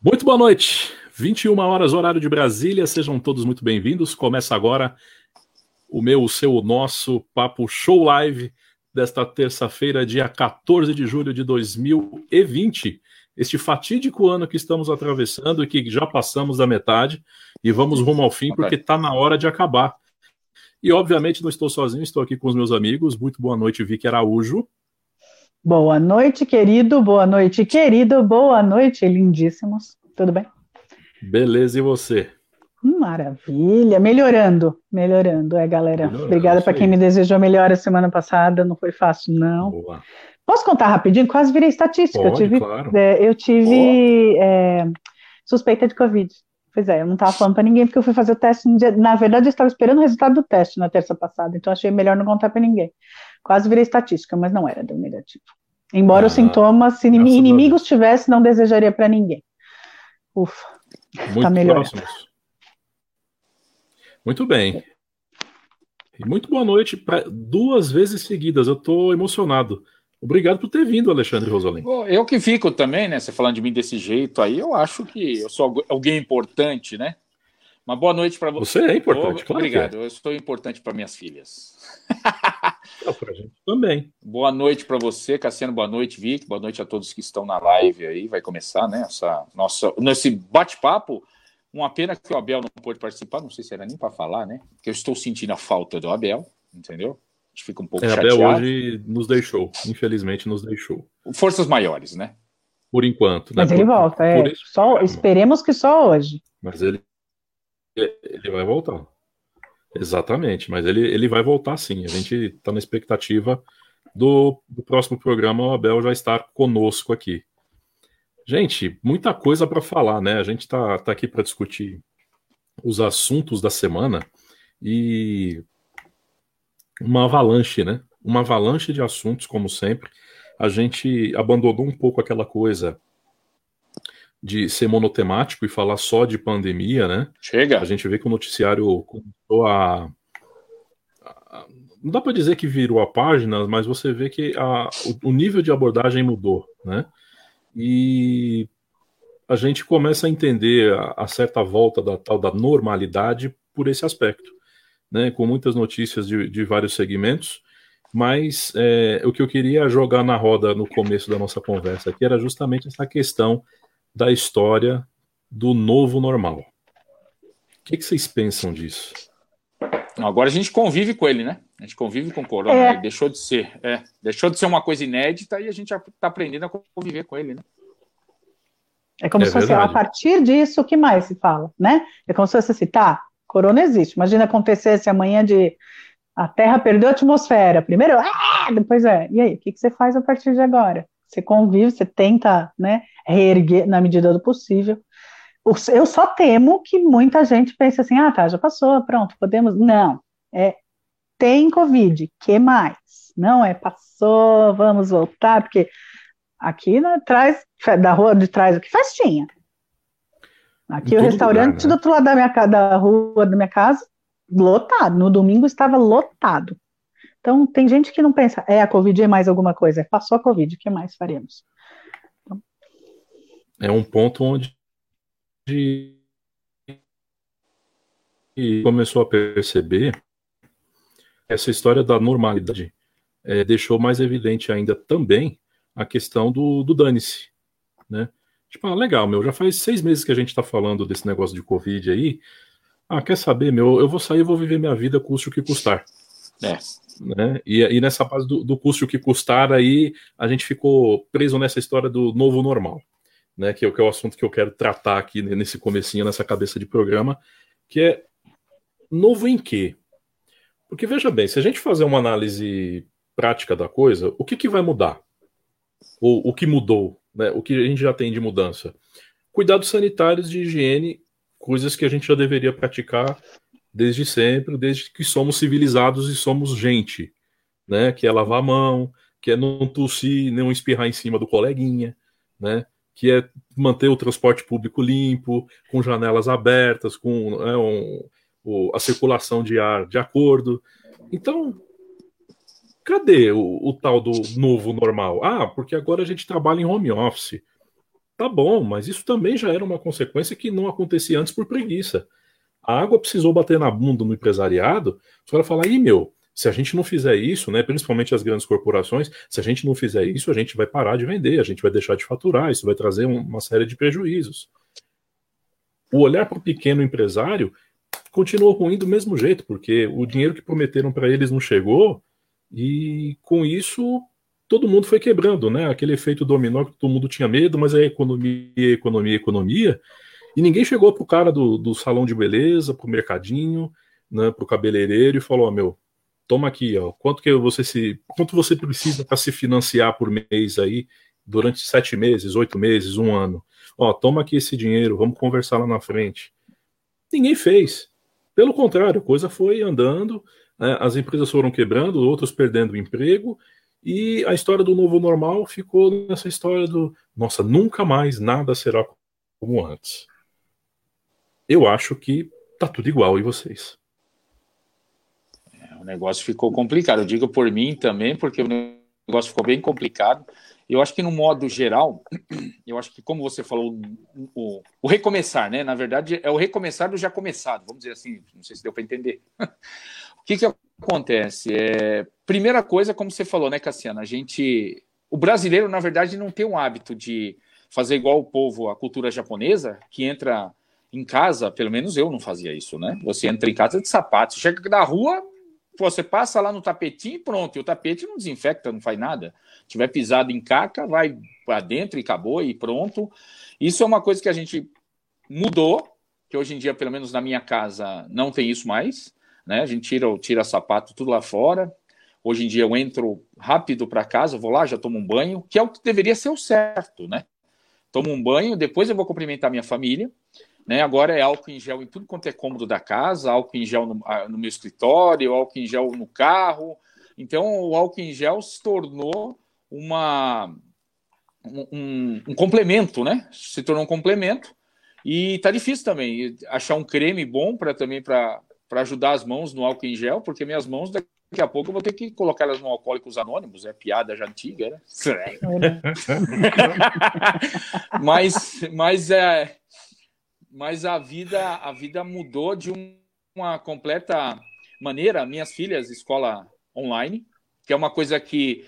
Muito boa noite. 21 horas, horário de Brasília. Sejam todos muito bem-vindos. Começa agora o meu, o seu, o nosso Papo Show Live desta terça-feira, dia 14 de julho de 2020. Este fatídico ano que estamos atravessando e que já passamos da metade e vamos rumo ao fim porque está na hora de acabar. E obviamente não estou sozinho, estou aqui com os meus amigos. Muito boa noite, Vicky Araújo. Boa noite, querido. Boa noite, querido. Boa noite, lindíssimos. Tudo bem? Beleza, e você? Maravilha, melhorando, melhorando, é, galera. Melhorando, Obrigada para quem me desejou melhor a semana passada, não foi fácil, não. Boa. Posso contar rapidinho? Quase virei estatística. Pode, eu tive, claro. é, eu tive é, suspeita de Covid. Pois é, eu não estava falando para ninguém porque eu fui fazer o teste. Dia, na verdade, eu estava esperando o resultado do teste na terça passada, então achei melhor não contar para ninguém. Quase virei estatística, mas não era, deu negativo. Embora ah, os sintomas, se inimigos tivesse, não desejaria para ninguém. Ufa, Muito tá melhor. Próximos. Muito bem. E muito boa noite para duas vezes seguidas. Eu estou emocionado. Obrigado por ter vindo, Alexandre Rosalim. Eu que fico também, né? Você falando de mim desse jeito aí, eu acho que eu sou alguém importante, né? Uma boa noite para você. Você é importante, oh, claro. Obrigado, é. eu sou importante para minhas filhas. É, para gente também. Boa noite para você, Cassiano. Boa noite, Vic. Boa noite a todos que estão na live aí. Vai começar, né? Essa nossa, nesse bate-papo. Uma pena que o Abel não pôde participar. Não sei se era nem para falar, né? Porque eu estou sentindo a falta do Abel, entendeu? A gente fica um pouco é, chateado. Abel hoje nos deixou. Infelizmente, nos deixou. Forças maiores, né? Por enquanto. Né? Mas ele por, volta. É. Só, esperemos que só hoje. Mas ele ele vai voltar. Exatamente, mas ele, ele vai voltar sim. A gente está na expectativa do, do, próximo programa o Abel já estar conosco aqui. Gente, muita coisa para falar, né? A gente está tá aqui para discutir os assuntos da semana e uma avalanche, né? Uma avalanche de assuntos, como sempre. A gente abandonou um pouco aquela coisa de ser monotemático e falar só de pandemia, né? Chega. A gente vê que o noticiário começou a. a não dá para dizer que virou a página, mas você vê que a, o, o nível de abordagem mudou, né? E a gente começa a entender a, a, certa volta da tal da normalidade por esse aspecto, né? Com muitas notícias de, de vários segmentos, mas é, o que eu queria jogar na roda no começo da nossa conversa aqui era justamente essa questão da história do novo normal. O que, que vocês pensam disso? Agora a gente convive com ele, né? A gente convive com o corona. É. Deixou de ser, é, deixou de ser uma coisa inédita e a gente está aprendendo a conviver com ele, né? É como é se fosse a partir disso o que mais se fala, né? É como se fosse assim, tá, corona existe. Imagina acontecesse amanhã de a Terra perdeu a atmosfera. Primeiro, ah, depois é. E aí, o que, que você faz a partir de agora? Você convive, você tenta, né, reerguer na medida do possível. Eu só temo que muita gente pense assim, ah, tá, já passou, pronto, podemos. Não, é tem Covid, que mais? Não é passou, vamos voltar, porque aqui na, trás, da rua de trás, aqui festinha. Aqui o restaurante lugar, né? do outro lado da, minha, da rua da minha casa, lotado. No domingo estava lotado. Então, tem gente que não pensa, é a Covid e mais alguma coisa. Passou a Covid, o que mais faremos? é um ponto onde começou a perceber essa história da normalidade é, deixou mais evidente ainda também a questão do, do dane-se, né? Tipo, ah, legal, meu, já faz seis meses que a gente tá falando desse negócio de Covid aí. Ah, quer saber, meu, eu vou sair e vou viver minha vida, custe o que custar. É. Né? E, e nessa base do, do custe o que custar aí, a gente ficou preso nessa história do novo normal né, que é, que é o assunto que eu quero tratar aqui nesse comecinho, nessa cabeça de programa, que é novo em quê? Porque veja bem, se a gente fazer uma análise prática da coisa, o que, que vai mudar? Ou o que mudou? Né? O que a gente já tem de mudança? Cuidados sanitários de higiene, coisas que a gente já deveria praticar desde sempre, desde que somos civilizados e somos gente, né? Que é lavar a mão, que é não tossir, não espirrar em cima do coleguinha, né? que é manter o transporte público limpo, com janelas abertas, com é, um, o, a circulação de ar de acordo. Então, cadê o, o, tal do novo normal? Ah, porque agora a gente trabalha em home office. Tá bom, mas isso também já era uma consequência que não acontecia antes por preguiça. A água precisou bater na bunda no empresariado, os caras falar, aí meu, se a gente não fizer isso, né, principalmente as grandes corporações, se a gente não fizer isso, a gente vai parar de vender, a gente vai deixar de faturar, isso vai trazer uma série de prejuízos. O olhar para o pequeno empresário continuou ruim do mesmo jeito, porque o dinheiro que prometeram para eles não chegou, e com isso todo mundo foi quebrando, né? Aquele efeito dominó que todo mundo tinha medo, mas é economia, economia, economia. E ninguém chegou pro cara do, do salão de beleza, pro mercadinho, né, pro cabeleireiro e falou: oh, meu, toma aqui, ó, quanto que você se, quanto você precisa para se financiar por mês aí durante sete meses, oito meses, um ano? Ó, toma aqui esse dinheiro, vamos conversar lá na frente. Ninguém fez. Pelo contrário, a coisa foi andando, né, as empresas foram quebrando, outros perdendo emprego, e a história do novo normal ficou nessa história do nossa, nunca mais nada será como antes. Eu acho que tá tudo igual e vocês. É, o negócio ficou complicado. Eu digo por mim também, porque o negócio ficou bem complicado. Eu acho que no modo geral, eu acho que como você falou, o, o recomeçar, né? Na verdade, é o recomeçar do já começado. Vamos dizer assim. Não sei se deu para entender. o que que acontece? É, primeira coisa, como você falou, né, Cassiano? A gente. O brasileiro, na verdade, não tem um hábito de fazer igual o povo, a cultura japonesa, que entra em casa, pelo menos eu não fazia isso, né? Você entra em casa de sapato, chega da rua, você passa lá no tapetinho e pronto, e o tapete não desinfecta, não faz nada. Se tiver pisado em caca, vai para dentro e acabou e pronto. Isso é uma coisa que a gente mudou, que hoje em dia, pelo menos na minha casa, não tem isso mais né? A gente tira, tira sapato tudo lá fora. Hoje em dia eu entro rápido para casa, vou lá, já tomo um banho, que é o que deveria ser o certo, né? Tomo um banho, depois eu vou cumprimentar minha família. Né? Agora é álcool em gel em tudo quanto é cômodo da casa, álcool em gel no, no meu escritório, álcool em gel no carro. Então o álcool em gel se tornou uma, um, um, complemento, né? Se tornou um complemento. E tá difícil também achar um creme bom para também para para ajudar as mãos no álcool em gel, porque minhas mãos daqui a pouco eu vou ter que colocar elas no Alcoólicos Anônimos, é piada já antiga, né? mas, mas, é, mas a vida a vida mudou de uma completa maneira. Minhas filhas, escola online, que é uma coisa que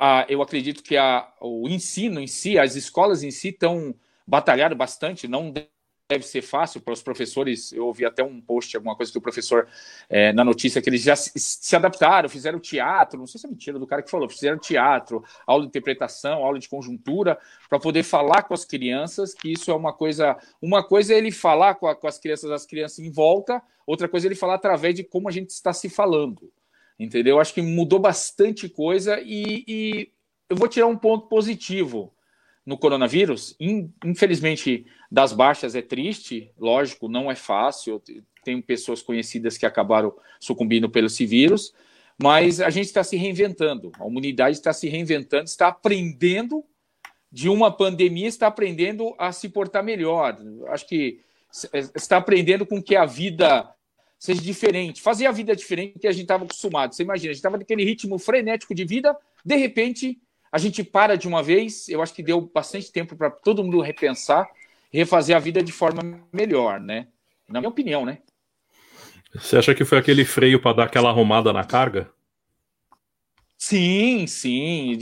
a, eu acredito que a, o ensino em si, as escolas em si estão batalhando bastante, não deve ser fácil para os professores. Eu ouvi até um post, alguma coisa que o professor, é, na notícia, que eles já se, se, adaptaram, fizeram teatro, não sei se é mentira do cara que falou, fizeram teatro, aula de interpretação, aula de conjuntura, para poder falar com as crianças, que isso é uma coisa. Uma coisa é ele falar com, a, com as crianças, as crianças em volta, outra coisa é ele falar através de como a gente está se falando. Entendeu? Acho que mudou bastante coisa e, e eu vou tirar um ponto positivo no coronavírus. Infelizmente, das baixas é triste, lógico, não é fácil. Tenho pessoas conhecidas que acabaram sucumbindo pelo esse vírus, mas a gente está se reinventando. A humanidade está se reinventando, está aprendendo de uma pandemia, está aprendendo a se portar melhor. Acho que está aprendendo com que a vida seja diferente, fazer a vida diferente que a gente estava acostumado. Você imagina, a gente estava naquele ritmo frenético de vida, de repente a gente para de uma vez, eu acho que deu bastante tempo para todo mundo repensar, refazer a vida de forma melhor, né? Na minha opinião, né? Você acha que foi aquele freio para dar aquela arrumada na carga? Sim, sim.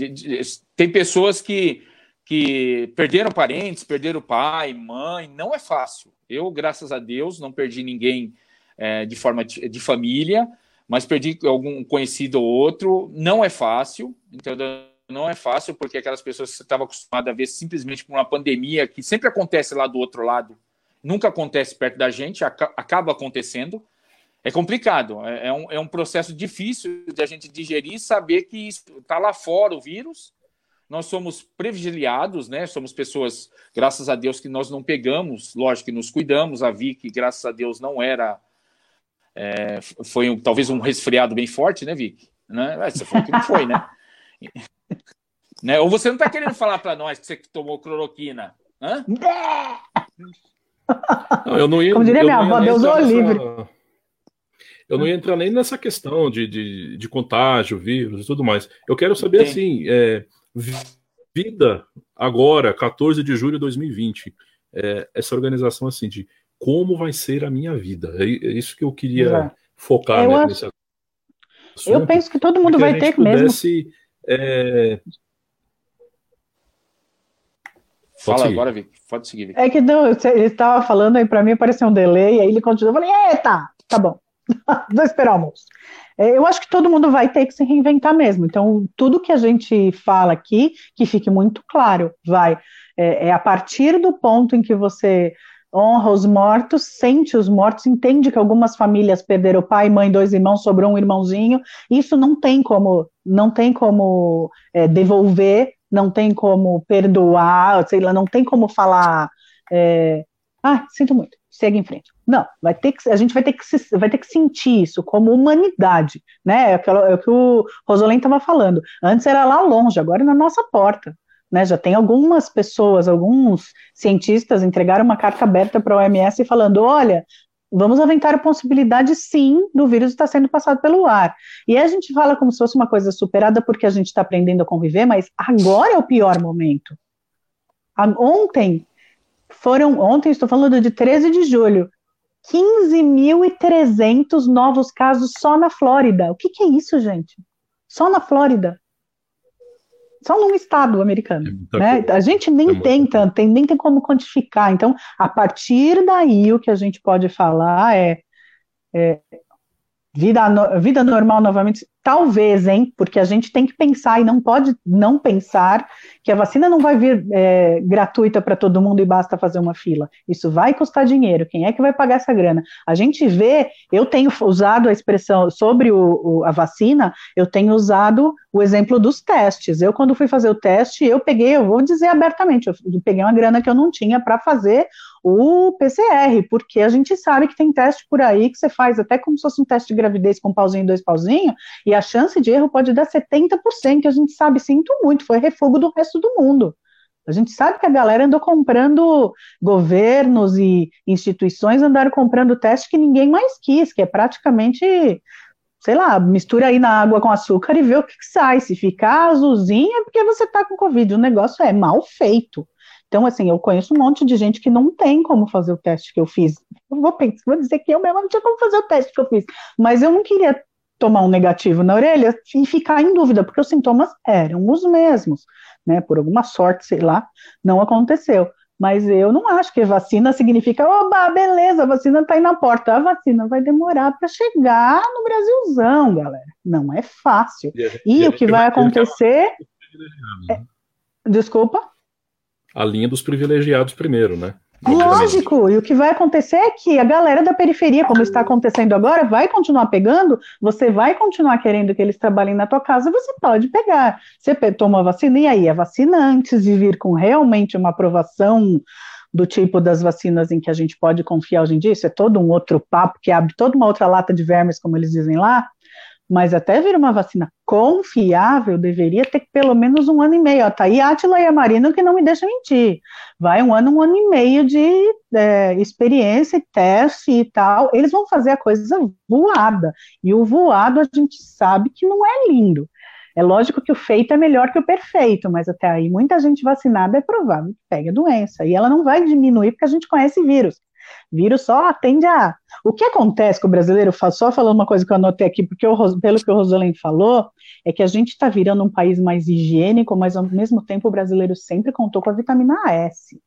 Tem pessoas que, que perderam parentes, perderam pai, mãe. Não é fácil. Eu, graças a Deus, não perdi ninguém é, de forma de, de família, mas perdi algum conhecido ou outro. Não é fácil. Então, não é fácil, porque aquelas pessoas que você estava acostumado a ver simplesmente por uma pandemia que sempre acontece lá do outro lado, nunca acontece perto da gente, acaba acontecendo. É complicado, é, é um, é um processo difícil de a gente digerir e saber que está lá fora o vírus. Nós somos privilegiados, né? Somos pessoas, graças a Deus, que nós não pegamos, lógico que nos cuidamos. A Vicky, graças a Deus, não era. É, foi um, talvez um resfriado bem forte, né, Vicky? Né? Você falou que não foi, né? Né? Ou você não está querendo falar para nós que você tomou cloroquina? Hã? Não, eu não ia, Como diria minha avó, Deus o livre. Eu não ia entrar nem nessa questão de, de, de contágio, vírus e tudo mais. Eu quero saber, Sim. assim, é, vida agora, 14 de julho de 2020. É, essa organização assim de como vai ser a minha vida. É, é isso que eu queria é. focar eu, né, nesse assunto, eu penso que todo mundo vai ter pudesse, mesmo. É... Fala seguir. agora, Vic. Pode seguir, Vic. É que não, ele estava falando aí para mim, apareceu um delay, aí ele continuou. Eu falei, eita, tá bom. Vou esperar o almoço. É, eu acho que todo mundo vai ter que se reinventar mesmo. Então, tudo que a gente fala aqui, que fique muito claro, vai. É, é a partir do ponto em que você honra os mortos, sente os mortos, entende que algumas famílias perderam pai, mãe, dois irmãos, sobrou um irmãozinho. Isso não tem como, não tem como é, devolver, não tem como perdoar, sei lá, não tem como falar. É, ah, sinto muito, segue em frente. Não, vai ter que, a gente vai ter que, vai ter que sentir isso como humanidade, né? É, é o que o Rosolém estava falando. Antes era lá longe, agora é na nossa porta. Né, já tem algumas pessoas, alguns cientistas entregaram uma carta aberta para a OMS falando: olha, vamos aventar a possibilidade sim do vírus estar sendo passado pelo ar. E a gente fala como se fosse uma coisa superada porque a gente está aprendendo a conviver, mas agora é o pior momento. Ontem foram, ontem estou falando de 13 de julho, 15.300 novos casos só na Flórida. O que, que é isso, gente? Só na Flórida só num estado americano. É né? A gente nem é tem tanto, tem, nem tem como quantificar. Então, a partir daí, o que a gente pode falar é, é vida, vida normal novamente Talvez, hein? Porque a gente tem que pensar e não pode não pensar que a vacina não vai vir é, gratuita para todo mundo e basta fazer uma fila. Isso vai custar dinheiro. Quem é que vai pagar essa grana? A gente vê, eu tenho usado a expressão sobre o, o, a vacina, eu tenho usado o exemplo dos testes. Eu, quando fui fazer o teste, eu peguei, eu vou dizer abertamente, eu peguei uma grana que eu não tinha para fazer o PCR, porque a gente sabe que tem teste por aí que você faz até como se fosse um teste de gravidez com um pauzinho e dois pauzinhos, e a chance de erro pode dar 70%, que a gente sabe, sinto muito, foi refugo do resto do mundo. A gente sabe que a galera andou comprando, governos e instituições andaram comprando teste que ninguém mais quis, que é praticamente, sei lá, mistura aí na água com açúcar e vê o que, que sai. Se ficar azulzinho é porque você está com Covid. O negócio é mal feito. Então, assim, eu conheço um monte de gente que não tem como fazer o teste que eu fiz. Eu vou, pensar, vou dizer que eu mesma não tinha como fazer o teste que eu fiz. Mas eu não queria tomar um negativo na orelha e ficar em dúvida, porque os sintomas eram os mesmos, né? Por alguma sorte, sei lá, não aconteceu. Mas eu não acho que vacina significa, oba, beleza, a vacina está aí na porta. A vacina vai demorar para chegar no Brasilzão, galera. Não é fácil. E, e o que vai acontecer. É... Desculpa? A linha dos privilegiados primeiro, né? Lógico, e o que vai acontecer é que a galera da periferia, como está acontecendo agora, vai continuar pegando, você vai continuar querendo que eles trabalhem na tua casa, você pode pegar. Você toma a vacina, e aí a vacina antes de vir com realmente uma aprovação do tipo das vacinas em que a gente pode confiar hoje em dia, isso é todo um outro papo que abre toda uma outra lata de vermes, como eles dizem lá, mas até vir uma vacina confiável, deveria ter pelo menos um ano e meio. Ó, tá aí Átila e a Marina que não me deixam mentir. Vai um ano, um ano e meio de é, experiência, teste e tal. Eles vão fazer a coisa voada. E o voado a gente sabe que não é lindo. É lógico que o feito é melhor que o perfeito, mas até aí muita gente vacinada é provável que pegue a doença. E ela não vai diminuir porque a gente conhece vírus. Vírus só atende a. O que acontece com o brasileiro, só falando uma coisa que eu anotei aqui, porque eu, pelo que o Rosalém falou, é que a gente está virando um país mais higiênico, mas ao mesmo tempo o brasileiro sempre contou com a vitamina S.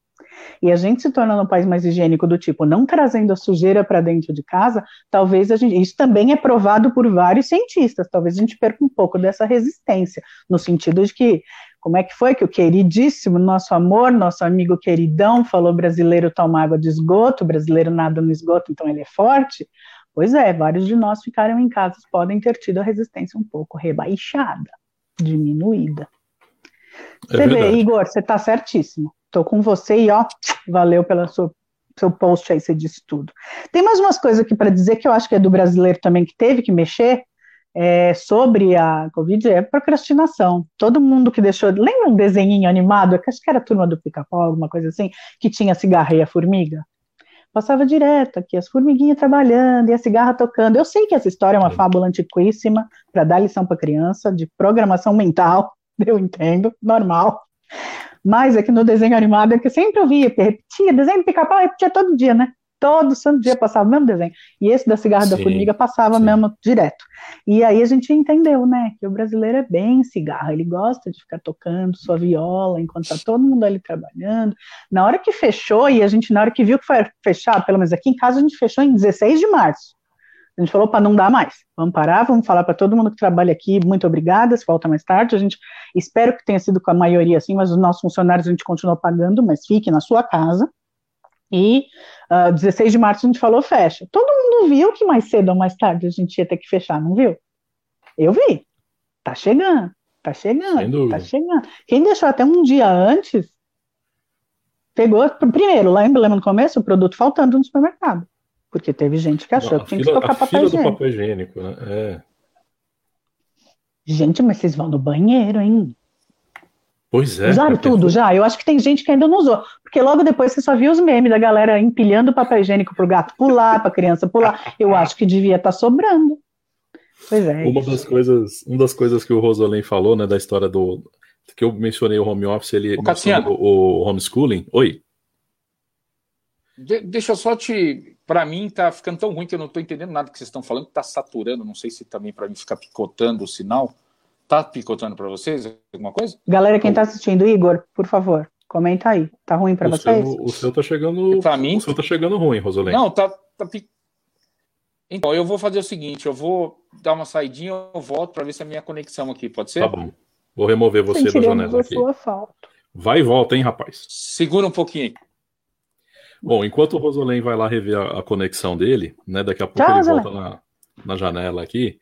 E a gente se tornando um país mais higiênico do tipo, não trazendo a sujeira para dentro de casa, talvez a gente. Isso também é provado por vários cientistas, talvez a gente perca um pouco dessa resistência, no sentido de que como é que foi que o queridíssimo, nosso amor, nosso amigo queridão, falou brasileiro toma água de esgoto, brasileiro nada no esgoto, então ele é forte? Pois é, vários de nós ficaram em casa, podem ter tido a resistência um pouco rebaixada, diminuída. É você verdade. vê, Igor, você está certíssimo. Estou com você e ó, valeu pela sua seu post aí, você disse tudo. Tem mais umas coisas aqui para dizer que eu acho que é do brasileiro também que teve que mexer, é, sobre a Covid é procrastinação. Todo mundo que deixou. Lembra um desenhinho animado? Acho que era a turma do pica-pau, alguma coisa assim, que tinha cigarra e a formiga? Passava direto aqui, as formiguinhas trabalhando e a cigarra tocando. Eu sei que essa história é uma fábula antiquíssima para dar lição para criança de programação mental, eu entendo, normal. Mas é que no desenho animado é que sempre eu via, porque repetia, desenho pica-pau repetia todo dia, né? Todo santo dia passava o mesmo desenho. E esse da cigarra sim, da formiga passava sim. mesmo direto. E aí a gente entendeu, né, que o brasileiro é bem cigarro, ele gosta de ficar tocando sua viola enquanto tá todo mundo ali trabalhando. Na hora que fechou, e a gente, na hora que viu que foi fechado, pelo menos aqui em casa, a gente fechou em 16 de março. A gente falou para não dar mais. Vamos parar, vamos falar para todo mundo que trabalha aqui, muito obrigada, se volta mais tarde. A gente espero que tenha sido com a maioria assim, mas os nossos funcionários a gente continua pagando, mas fique na sua casa. E uh, ah, 16 de março a gente falou fecha. Todo mundo viu que mais cedo ou mais tarde a gente ia ter que fechar, não viu? Eu vi. Tá chegando, tá chegando, tá chegando. Quem deixou até um dia antes pegou, primeiro, lá em Belém no começo, o produto faltando no supermercado. Porque teve gente que achou não, que tinha fila, que tocar papel higiênico. papel higiênico né? é. Gente, mas vocês vão no banheiro, hein? Pois é. Usaram tudo já? Eu acho que tem gente que ainda não usou. Porque logo depois você só viu os memes da galera empilhando papel higiênico pro gato pular, pra criança pular. Eu acho que devia estar tá sobrando. Pois é. Uma das coisas, uma das coisas que o Rosolém falou, né, da história do que eu mencionei o home office, ele o, o homeschooling. Oi. De, deixa eu só te, para mim tá ficando tão ruim que eu não estou entendendo nada que vocês estão falando, que tá saturando, não sei se também para mim ficar picotando o sinal. Tá picotando para vocês alguma coisa? Galera, quem está assistindo, Igor, por favor, comenta aí. Tá ruim para vocês? Seu, o seu tá chegando. Para mim. O seu tá chegando ruim, Rosolém. Não, tá, tá Então, eu vou fazer o seguinte, eu vou dar uma saidinha, eu volto para ver se a minha conexão aqui, pode ser? Tá bom. Vou remover você da janela aqui. Sua falta. Vai e volta, hein, rapaz? Segura um pouquinho. Bom, enquanto o Rosolém vai lá rever a, a conexão dele, né? Daqui a pouco Tchau, ele volta na, na janela aqui.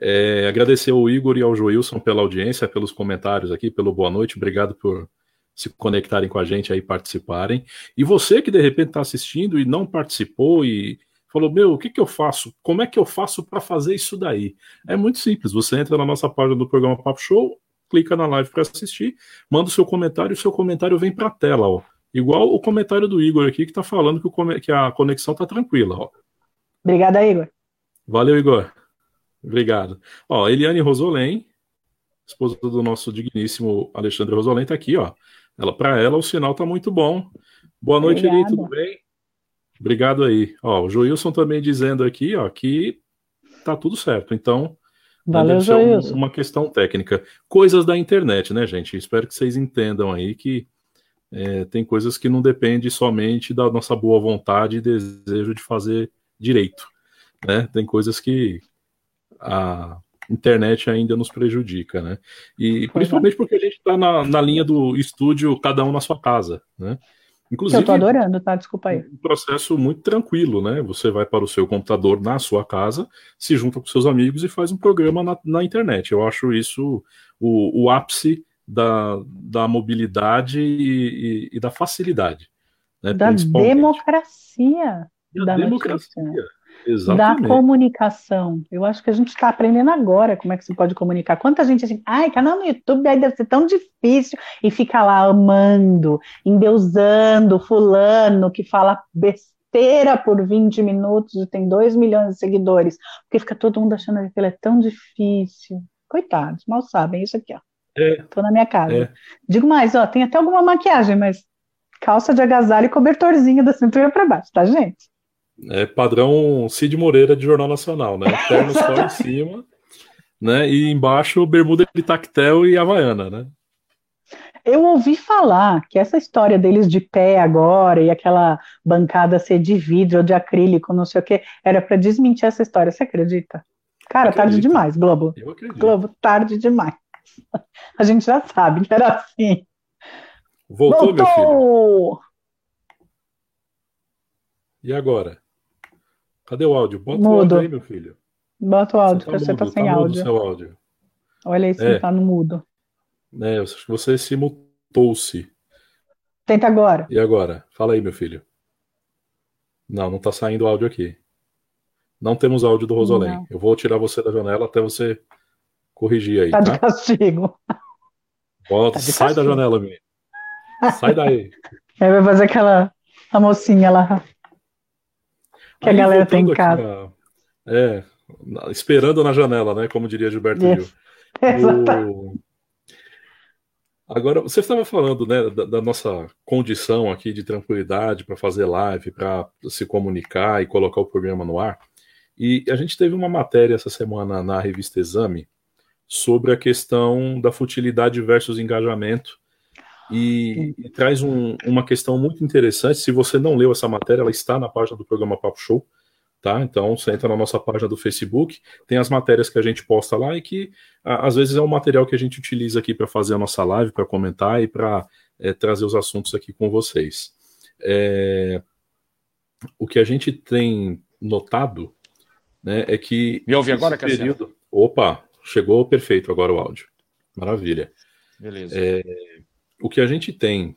É, agradecer ao Igor e ao Joilson pela audiência, pelos comentários aqui, pelo boa noite. Obrigado por se conectarem com a gente aí, participarem. E você que de repente está assistindo e não participou e falou: Meu, o que, que eu faço? Como é que eu faço para fazer isso daí? É muito simples. Você entra na nossa página do programa Papo Show, clica na live para assistir, manda o seu comentário e o seu comentário vem para a tela. Ó. Igual o comentário do Igor aqui, que está falando que, que a conexão está tranquila. Ó. Obrigada, Igor. Valeu, Igor. Obrigado. Ó, Eliane Rosolém, esposa do nosso digníssimo Alexandre Rosolém, está aqui, ó. Ela, para ela, o sinal está muito bom. Boa noite, Eli, tudo bem? Obrigado aí. Ó, o Joilson também dizendo aqui, ó, que tá tudo certo. Então, Valeu, Joilson. uma questão técnica. Coisas da internet, né, gente? Espero que vocês entendam aí que é, tem coisas que não dependem somente da nossa boa vontade e desejo de fazer direito. Né? Tem coisas que a internet ainda nos prejudica, né? E principalmente porque a gente está na, na linha do estúdio, cada um na sua casa, né? Inclusive, eu tô adorando, tá? Desculpa aí. Um processo muito tranquilo, né? Você vai para o seu computador na sua casa, se junta com seus amigos e faz um programa na, na internet. Eu acho isso o, o ápice da, da mobilidade e, e, e da facilidade. Né? Da democracia. Da, da democracia. Notícia. Exatamente. da comunicação. Eu acho que a gente está aprendendo agora como é que se pode comunicar. Quanta gente assim, ai, canal no YouTube aí deve ser tão difícil e fica lá amando, endeusando fulano que fala besteira por 20 minutos e tem 2 milhões de seguidores, porque fica todo mundo achando que aquilo é tão difícil. Coitados, mal sabem isso aqui, ó. É, Tô na minha casa. É. Digo mais, ó, tem até alguma maquiagem, mas calça de agasalho e cobertorzinho da cintura para baixo, tá, gente? É padrão Cid Moreira de Jornal Nacional, né? Terno só em cima, né? E embaixo bermuda de tactel e havaiana, né? Eu ouvi falar que essa história deles de pé agora e aquela bancada ser de vidro ou de acrílico, não sei o que, era para desmentir essa história. Você acredita? Cara, tarde demais, Globo. Eu acredito. Globo, tarde demais. A gente já sabe que era assim. Voltou, Voltou! meu filho? E agora? Cadê o áudio? Bota mudo. o áudio aí, meu filho. Bota o áudio, você, tá, você tá sem tá áudio. Seu áudio. Olha aí se é. tá no mudo. É, acho que você se mutou-se. Tenta agora. E agora? Fala aí, meu filho. Não, não tá saindo áudio aqui. Não temos áudio do Rosolém. Eu vou tirar você da janela até você corrigir aí. Tá, tá? de castigo. Bota, tá de sai castigo. da janela, menino. Sai daí. Aí vai fazer aquela a mocinha lá que Aí, a galera tem em casa. é, esperando na janela, né? Como diria Gilberto Gil. O... Agora, você estava falando né, da, da, nossa condição aqui de tranquilidade para fazer live, para se comunicar e colocar o programa no ar. E a gente teve uma matéria essa semana na revista Exame sobre a questão da futilidade versus engajamento. E, e traz um, uma questão muito interessante. Se você não leu essa matéria, ela está na página do programa Papo Show. Tá? Então você entra na nossa página do Facebook, tem as matérias que a gente posta lá e que às vezes é um material que a gente utiliza aqui para fazer a nossa live, para comentar e para é, trazer os assuntos aqui com vocês. É, o que a gente tem notado né, é que. Me ouve agora, período... Opa, chegou perfeito agora o áudio. Maravilha. Beleza. É, o que a gente tem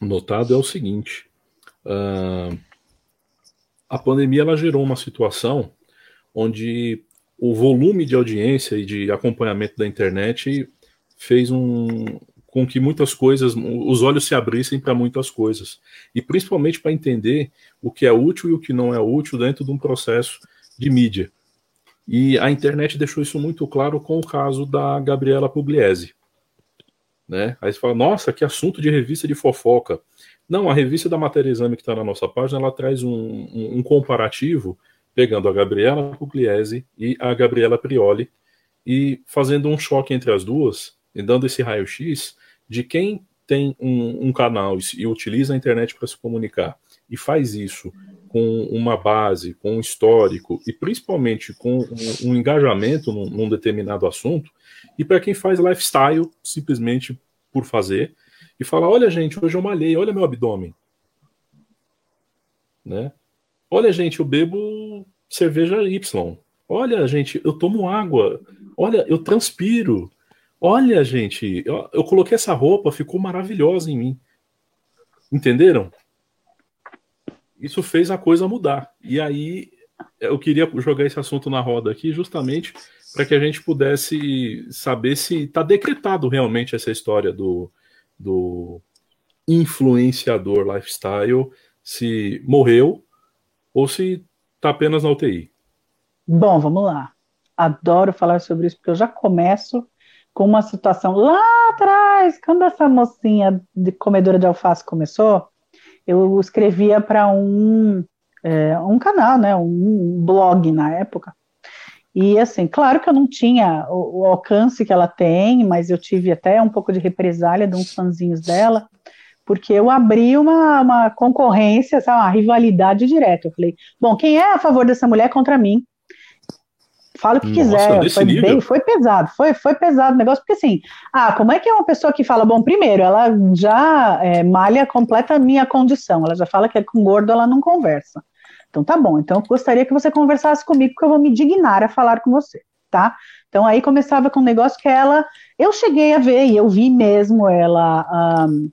notado é o seguinte. Uh, a pandemia ela gerou uma situação onde o volume de audiência e de acompanhamento da internet fez um com que muitas coisas, os olhos se abrissem para muitas coisas, e principalmente para entender o que é útil e o que não é útil dentro de um processo de mídia. E a internet deixou isso muito claro com o caso da Gabriela Pugliese. Né? Aí você fala, nossa, que assunto de revista de fofoca. Não, a revista da Matéria Exame que está na nossa página, ela traz um, um, um, comparativo, pegando a Gabriela Pugliese e a Gabriela Prioli, e fazendo um choque entre as duas, e dando esse raio-x de quem tem um, um canal e, e utiliza a internet para se comunicar, e faz isso com uma base, com um histórico, e principalmente com um, um engajamento num, num determinado assunto, e para quem faz lifestyle simplesmente por fazer, e fala: Olha, gente, hoje eu malhei, olha meu abdômen. Né? Olha, gente, eu bebo cerveja Y. Olha, gente, eu tomo água. Olha, eu transpiro. Olha, gente, eu, eu coloquei essa roupa, ficou maravilhosa em mim. Entenderam? Isso fez a coisa mudar. E aí eu queria jogar esse assunto na roda aqui justamente para que a gente pudesse saber se está decretado realmente essa história do, do influenciador lifestyle se morreu ou se está apenas na UTI. Bom, vamos lá. Adoro falar sobre isso, porque eu já começo com uma situação lá atrás, quando essa mocinha de comedora de alface começou, eu escrevia para um, é, um canal, né, um blog na época, e assim, claro que eu não tinha o, o, alcance que ela tem, mas eu tive até um pouco de represália de uns fãzinhos dela, porque eu abri uma, uma concorrência, sabe, uma rivalidade direta. Eu falei, bom, quem é a favor dessa mulher contra mim? Fala o que Nossa, quiser. Foi, bem, foi pesado, foi, foi pesado o negócio, porque assim, ah, como é que é uma pessoa que fala, bom, primeiro, ela já é, malha completa a minha condição, ela já fala que é com gordo ela não conversa. Então tá bom, então eu gostaria que você conversasse comigo, porque eu vou me dignar a falar com você, tá? Então aí começava com um negócio que ela, eu cheguei a ver, e eu vi mesmo ela um,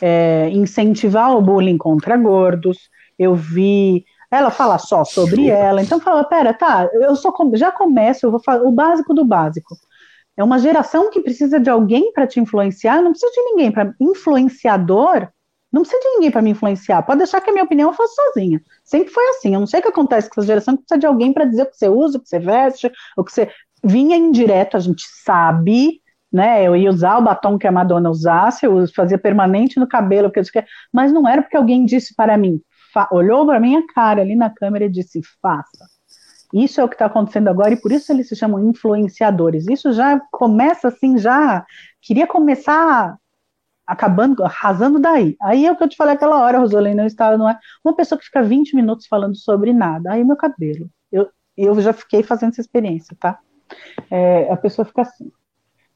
é, incentivar o bullying contra gordos, eu vi ela falar só sobre ela, então fala, pera, tá, eu só já começo, eu vou falar o básico do básico. É uma geração que precisa de alguém para te influenciar, não precisa de ninguém para influenciador não precisa de ninguém para me influenciar. Pode deixar que a minha opinião eu faço sozinha. Sempre foi assim. Eu não sei o que acontece com essa geração, que precisa de alguém para dizer o que você usa, o que você veste, o que você. Vinha indireto, a gente sabe, né? Eu ia usar o batom que a Madonna usasse, eu fazia permanente no cabelo, porque eu mas não era porque alguém disse para mim, olhou para minha cara ali na câmera e disse, faça. Isso é o que está acontecendo agora e por isso eles se chamam influenciadores. Isso já começa assim, já queria começar acabando, arrasando daí. Aí é o que eu te falei aquela hora, Rosolene, não estava, não é? Uma pessoa que fica 20 minutos falando sobre nada. Aí meu cabelo. Eu, eu já fiquei fazendo essa experiência, tá? É, a pessoa fica assim.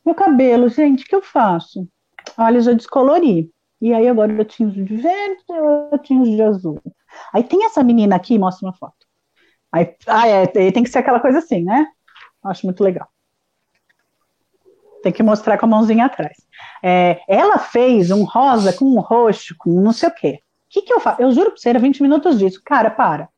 Meu cabelo, gente, o que eu faço? Olha, eu já descolori. E aí agora eu tinha de verde, eu tinha de azul. Aí tem essa menina aqui, mostra uma foto. Aí, ah, é, tem que ser aquela coisa assim, né? Acho muito legal. Tem que mostrar com a mãozinha atrás. É, ela fez um rosa com um roxo, com não sei o quê. O que, que eu faço? Eu juro pra você, era 20 minutos disso. Cara, para.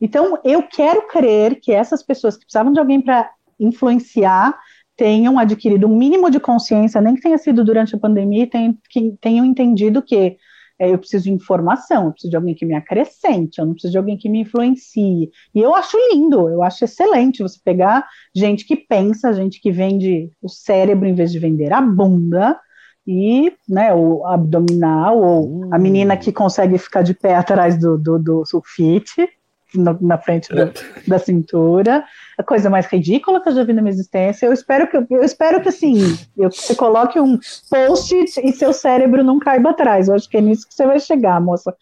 Então, eu quero crer que essas pessoas que precisavam de alguém para influenciar tenham adquirido um mínimo de consciência, nem que tenha sido durante a pandemia, tenham, entendido que é, eu preciso de informação, eu preciso de alguém que me acrescente, eu não preciso de alguém que me influencie. E eu acho lindo, eu acho excelente você pegar gente que pensa, gente que vende o cérebro em vez de vender a bunda, e né, o abdominal, ou a menina que consegue ficar de pé atrás do, do, do sulfite, no, na frente da, da, cintura, a coisa mais ridícula que eu já vi na minha existência. Eu espero que, eu espero que assim, eu, você coloque um post e seu cérebro não caiba atrás. Eu acho que é nisso que você vai chegar, moça.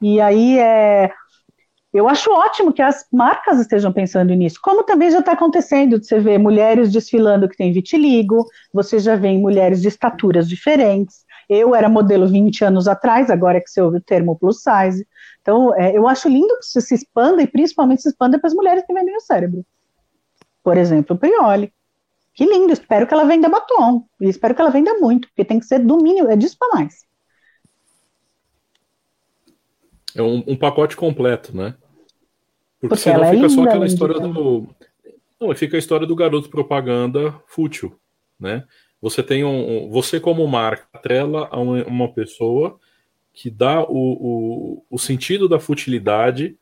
E aí é. Eu acho ótimo que as marcas estejam pensando nisso, como também já está acontecendo, você vê mulheres desfilando que tem vitiligo, você já vê mulheres de estaturas diferentes. Eu era modelo 20 anos atrás, agora é que você ouve o termo plus size. Então, é, eu acho lindo que isso se expanda e principalmente se expanda para as mulheres que vendem o cérebro. Por exemplo, o Prioli. Que lindo, espero que ela venda batom. E espero que ela venda muito, porque tem que ser do mínimo, é disso para mais. É um, um, pacote completo, né? Porque, Porque senão fica é só aquela história do. Não, fica a história do garoto propaganda fútil, né? Você tem um. Você, como marca, atrela a uma, uma pessoa que dá o, o, o, sentido da futilidade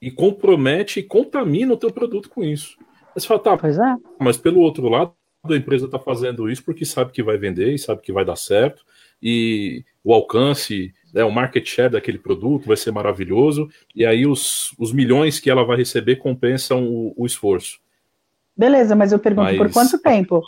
e compromete e contamina o teu produto com isso. Você fala, tá, pois é. mas pelo outro lado, a empresa está fazendo isso porque sabe que vai vender e sabe que vai dar certo, e o alcance né, o market share daquele produto vai ser maravilhoso, e aí os, os milhões que ela vai receber compensam o, o esforço. Beleza, mas eu pergunto, mas... por quanto tempo?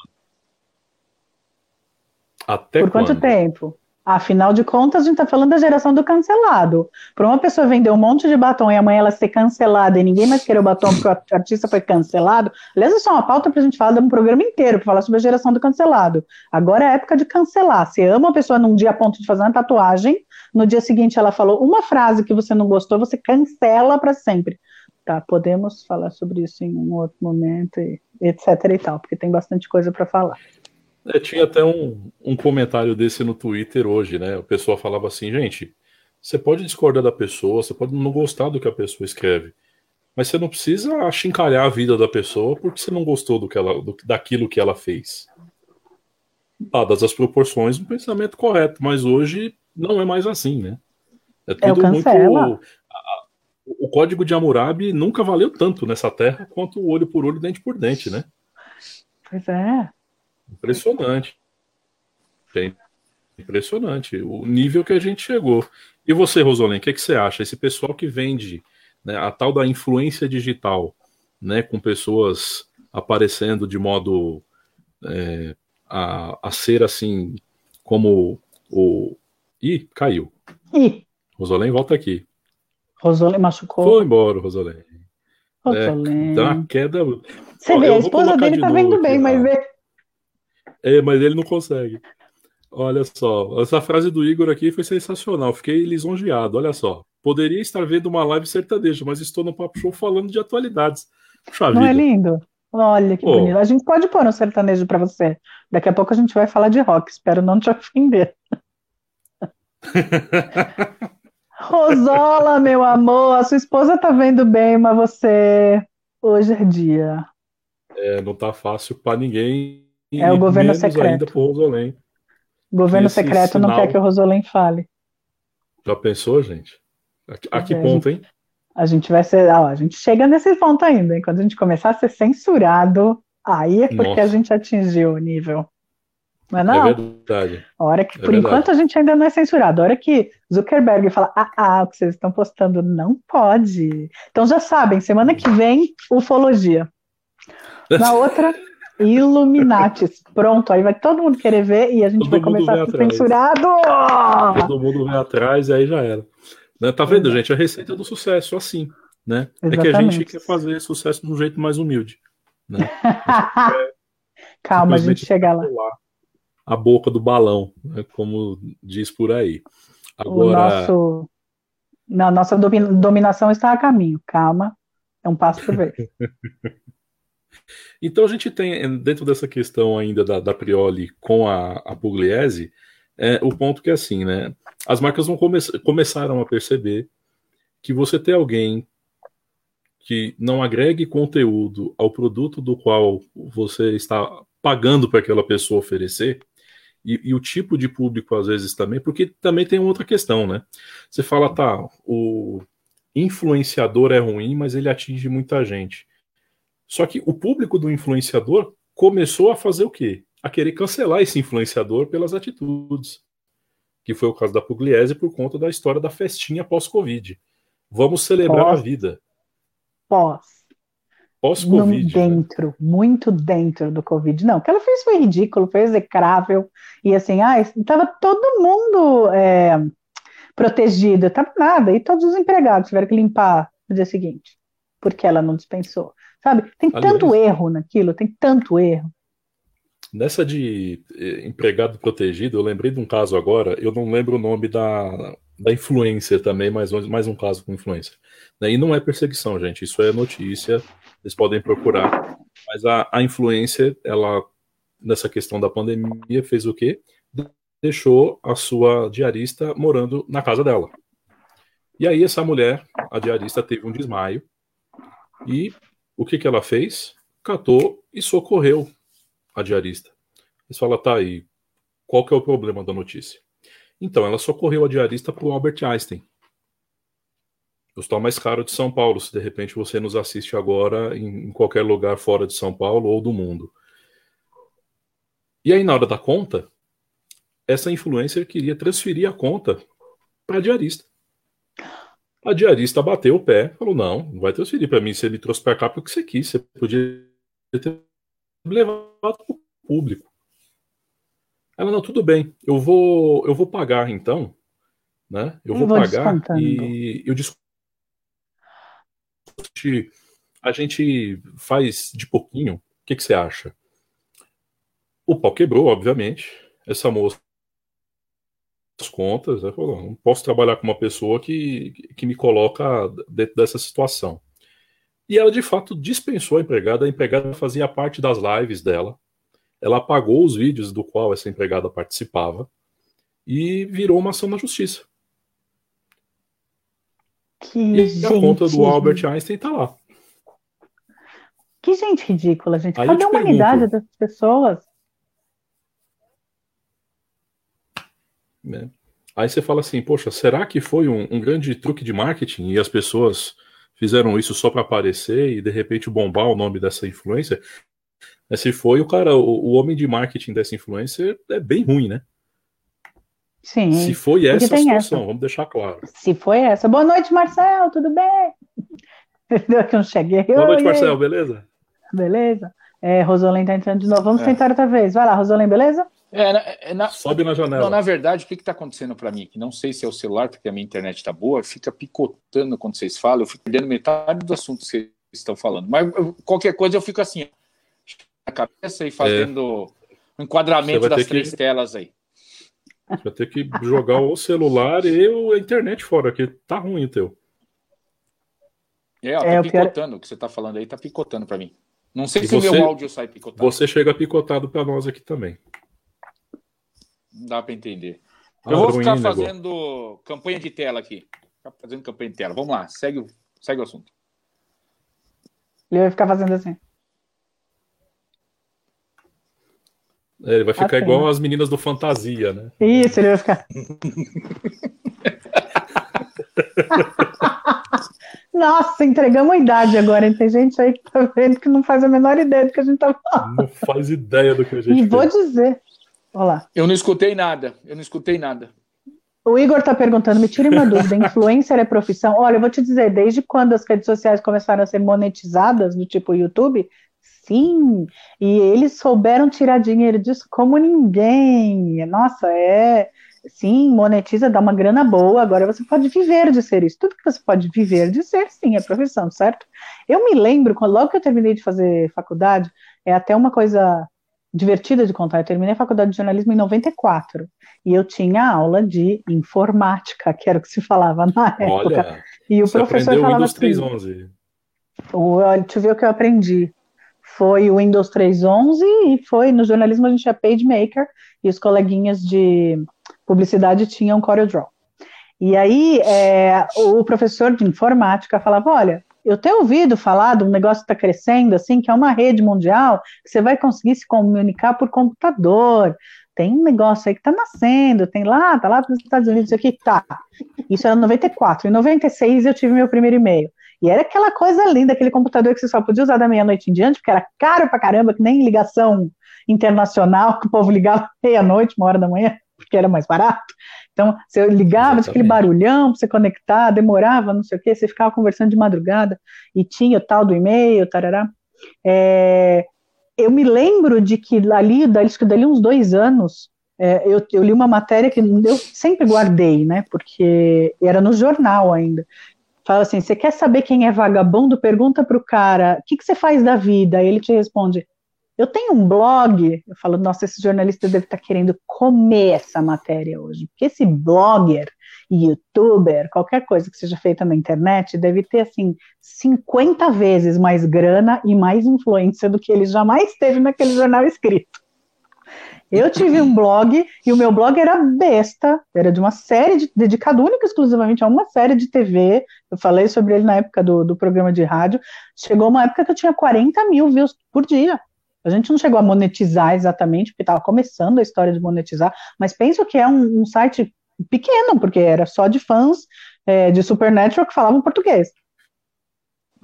Até Por quando? quanto tempo? Afinal de contas, a gente está falando da geração do cancelado. Para uma pessoa vender um monte de batom e amanhã ela ser cancelada e ninguém mais querer o batom porque o artista foi cancelado. Aliás, isso é uma pauta para a gente falar de um programa inteiro para falar sobre a geração do cancelado. Agora é a época de cancelar. Você ama uma pessoa num dia a ponto de fazer uma tatuagem, no dia seguinte ela falou uma frase que você não gostou, você cancela para sempre. Tá, podemos falar sobre isso em um outro momento, e etc e tal, porque tem bastante coisa para falar. É, tinha até um, um comentário desse no Twitter hoje, né? O pessoal falava assim, gente, você pode discordar da pessoa, você pode não gostar do que a pessoa escreve, mas você não precisa achincalhar a vida da pessoa porque você não gostou do que ela, do, daquilo que ela fez. Dadas as proporções, um pensamento correto, mas hoje não é mais assim, né? É, é tudo muito. A, o código de Hammurabi nunca valeu tanto nessa terra quanto o olho por olho, dente por dente, né? Pois é. Impressionante. É impressionante o nível que a gente chegou. E você, Rosolém, o que, é que você acha? Esse pessoal que vende né, a tal da influência digital, né, com pessoas aparecendo de modo é, a, a ser assim, como o. Ih, caiu. Ih. Rosolém, volta aqui. Rosolém machucou. Foi embora, Rosolém. Rosolém. É, dá uma queda. Você Ó, vê, a esposa dele tá vendo bem, aqui, mas vê. É, mas ele não consegue. Olha só, essa frase do Igor aqui foi sensacional. Fiquei lisonjeado. Olha só. Poderia estar vendo uma live sertaneja, mas estou no Papo Show falando de atualidades. Puxa não é vida. é lindo? Olha que bonito. A gente pode pôr um sertanejo para você. Daqui a pouco a gente vai falar de rock. Espero não te ofender. Rosola, meu amor, a sua esposa tá vendo bem, mas você hoje é dia. É, não tá fácil para ninguém é o governo secreto. ainda por Rosolém. O governo secreto sinal... não quer que o Rosolém fale. Já pensou, gente? A, a que ponto, hein? A gente vai ser. A gente chega nesse ponto ainda, hein? Quando a gente começar a ser censurado, aí é porque Nossa. a gente atingiu o nível. Não é, não? É verdade. A hora que, é por verdade. enquanto, a gente ainda não é censurado. A hora que Zuckerberg fala, ah, ah, o que vocês estão postando não pode. Então já sabem, semana que vem, ufologia. Na outra, Illuminatis. Pronto, aí vai todo mundo querer ver e a gente todo vai começar a ser censurado. Todo mundo vem atrás e aí já era. Né? Tá vendo, gente? A receita do sucesso, assim. Né? É que a gente quer fazer sucesso de um jeito mais humilde. Né? Calma, a gente chega lá. A boca do balão, né? como diz por aí. Agora... O nosso... Não, nossa dominação está a caminho. Calma, é um passo por vez. Então a gente tem, dentro dessa questão ainda da, da Prioli com a, a Pugliese, é, o ponto que é assim, né? As marcas vão come começaram a perceber que você ter alguém que não agregue conteúdo ao produto do qual você está pagando para aquela pessoa oferecer, e, e, o tipo de público às vezes também, porque também tem outra questão, né? Você fala, tá, o influenciador é ruim, mas ele atinge muita gente. Só que o público do influenciador começou a fazer o quê? A querer cancelar esse influenciador pelas atitudes. Que foi o caso da Pugliese por conta da história da festinha pós-Covid. Vamos celebrar pós, a vida. Pós. Pós-Covid. Né? Dentro, né? muito dentro do Covid. Não, o que ela fez foi ridículo, foi execrável. E assim, ah, estava todo mundo é, protegido, estava nada. E todos os empregados tiveram que limpar no dia seguinte, porque ela não dispensou. Sabe? Tem Aliás, tanto erro naquilo, tem tanto erro. Nessa de eh, empregado protegido, eu lembrei de um caso agora, eu não lembro o nome da, da influência também, mas mais um caso com influência. E não é perseguição, gente, isso é notícia vocês podem procurar. Mas a, a influência, ela, nessa questão da pandemia, fez o quê? Deixou a sua diarista morando na casa dela. E aí essa mulher, a diarista, teve um desmaio. E o que, que ela fez? Catou e socorreu a diarista. Eles falam, tá aí, qual que é o problema da notícia? Então, ela socorreu a diarista para o Albert Einstein o hospital mais caro de São Paulo, se de repente você nos assiste agora em, em qualquer lugar fora de São Paulo ou do mundo. E aí, na hora da conta, essa influencer queria transferir a conta para a diarista. A diarista bateu o pé, falou: não, não vai transferir para mim. Se ele trouxe para cá, porque você quis, você podia ter levado para o público. Ela, não, tudo bem, eu vou, eu vou pagar então, né? Eu, eu vou, vou pagar e eu desconto a gente faz de pouquinho. O que, que você acha? O pau quebrou, obviamente. Essa moça as contas, né, falou, não posso trabalhar com uma pessoa que, que me coloca dentro dessa situação. E ela de fato dispensou a empregada, a empregada fazia parte das lives dela, ela apagou os vídeos do qual essa empregada participava e virou uma ação na justiça. Que e gente... a conta do Albert Einstein tá lá. Que gente ridícula, gente. Aí Cadê a humanidade das pessoas? É. Aí você fala assim, poxa, será que foi um, um, grande truque de marketing e as pessoas fizeram isso só para aparecer e de repente bombar o nome dessa influência? Se foi o cara, o, o homem de marketing dessa influência é bem ruim, né? Sim. Se foi essa a situação, essa. vamos deixar claro. Se foi essa. Boa noite, Marcel, tudo bem? Entendeu que eu não cheguei. Boa noite, Marcel, beleza? Beleza. É, Rosolém tá entrando de novo. Vamos é. tentar outra vez. Vai lá, Rosolém, beleza? É, é, na, Sobe na janela. Não, na verdade, o que está acontecendo para mim? Que não sei se é o celular, porque a minha internet está boa, fica picotando quando vocês falam, eu fico perdendo metade do assunto que vocês estão falando. Mas eu, qualquer coisa eu fico assim, na cabeça e fazendo é. um enquadramento das três que... telas aí. Você vai ter que jogar o celular e a internet fora, que tá ruim o teu. É, ó, tá é, picotando. Pior... O que você tá falando aí tá picotando para mim. Não sei e se o meu áudio sai picotado. Você chega picotado para nós aqui também. Não dá para entender. Eu vou ficar fazendo campanha de tela aqui. Ficar fazendo campanha de tela. Vamos lá, segue, segue o assunto. Ele vai ficar fazendo assim. É, ele vai ficar assim. igual as meninas do Fantasia, né? Isso, ele vai ficar. Nossa, entregamos a idade agora, hein? Tem gente aí que tá vendo que não faz a menor ideia do que a gente tá falando. Não faz ideia do que a gente E vou dizer. Olá. Eu não escutei nada. Eu não escutei nada. O Igor tá perguntando, me tire uma dúvida, influencer é profissão? Olha, eu vou te dizer, desde quando as redes sociais começaram a ser monetizadas, do tipo YouTube, Sim, e eles souberam tirar dinheiro disso como ninguém. Nossa, é. Sim, monetiza, dá uma grana boa. Agora você pode viver de ser isso. Tudo que você pode viver de ser, sim, é profissão, certo? Eu me lembro, logo que eu terminei de fazer faculdade, é até uma coisa divertida de contar. Eu terminei a faculdade de jornalismo em 94 e eu tinha aula de informática, que era o que se falava na época. Olha, e o professor falava Windows 311. assim. O, deixa eu ver o que eu aprendi foi o Windows 3.11 e foi no jornalismo a gente tinha PageMaker e os coleguinhas de publicidade tinham CorelDRAW. E aí é, o professor de informática falava, olha, eu tenho ouvido falar de um negócio que está crescendo, assim, que é uma rede mundial, que você vai conseguir se comunicar por computador, tem um negócio aí que tá nascendo, tem lá, tá lá para os Estados Unidos, aqui, tá. Isso era 94. Em 96 eu tive meu primeiro e-mail. E era aquela coisa linda, aquele computador que você só podia usar da meia-noite em diante, porque era caro pra caramba, que nem ligação internacional, que o povo ligava meia-noite, uma hora da manhã, porque era mais barato. Então, você ligava, aquele barulhão para você conectar, demorava, não sei o quê, você ficava conversando de madrugada, e tinha o tal do e-mail, tarará. É, eu me lembro de que ali, acho que dali uns dois anos, é, eu, eu, li uma matéria que eu sempre guardei, né, porque era no jornal ainda. Fala assim, você quer saber quem é vagabundo? Pergunta para o cara, o que, que você faz da vida? Aí ele te responde, eu tenho um blog, eu falo, nossa, esse jornalista deve estar tá querendo comer essa matéria hoje, porque esse blogger, youtuber, qualquer coisa que seja feita na internet, deve ter, assim, 50 vezes mais grana e mais influência do que ele jamais teve naquele jornal escrito. Eu tive um blog e o meu blog era besta, era de uma série de, dedicado única exclusivamente a uma série de TV. Eu falei sobre ele na época do, do programa de rádio. Chegou uma época que eu tinha 40 mil views por dia. A gente não chegou a monetizar exatamente, porque estava começando a história de monetizar, mas penso que é um, um site pequeno, porque era só de fãs é, de Supernatural que falavam português.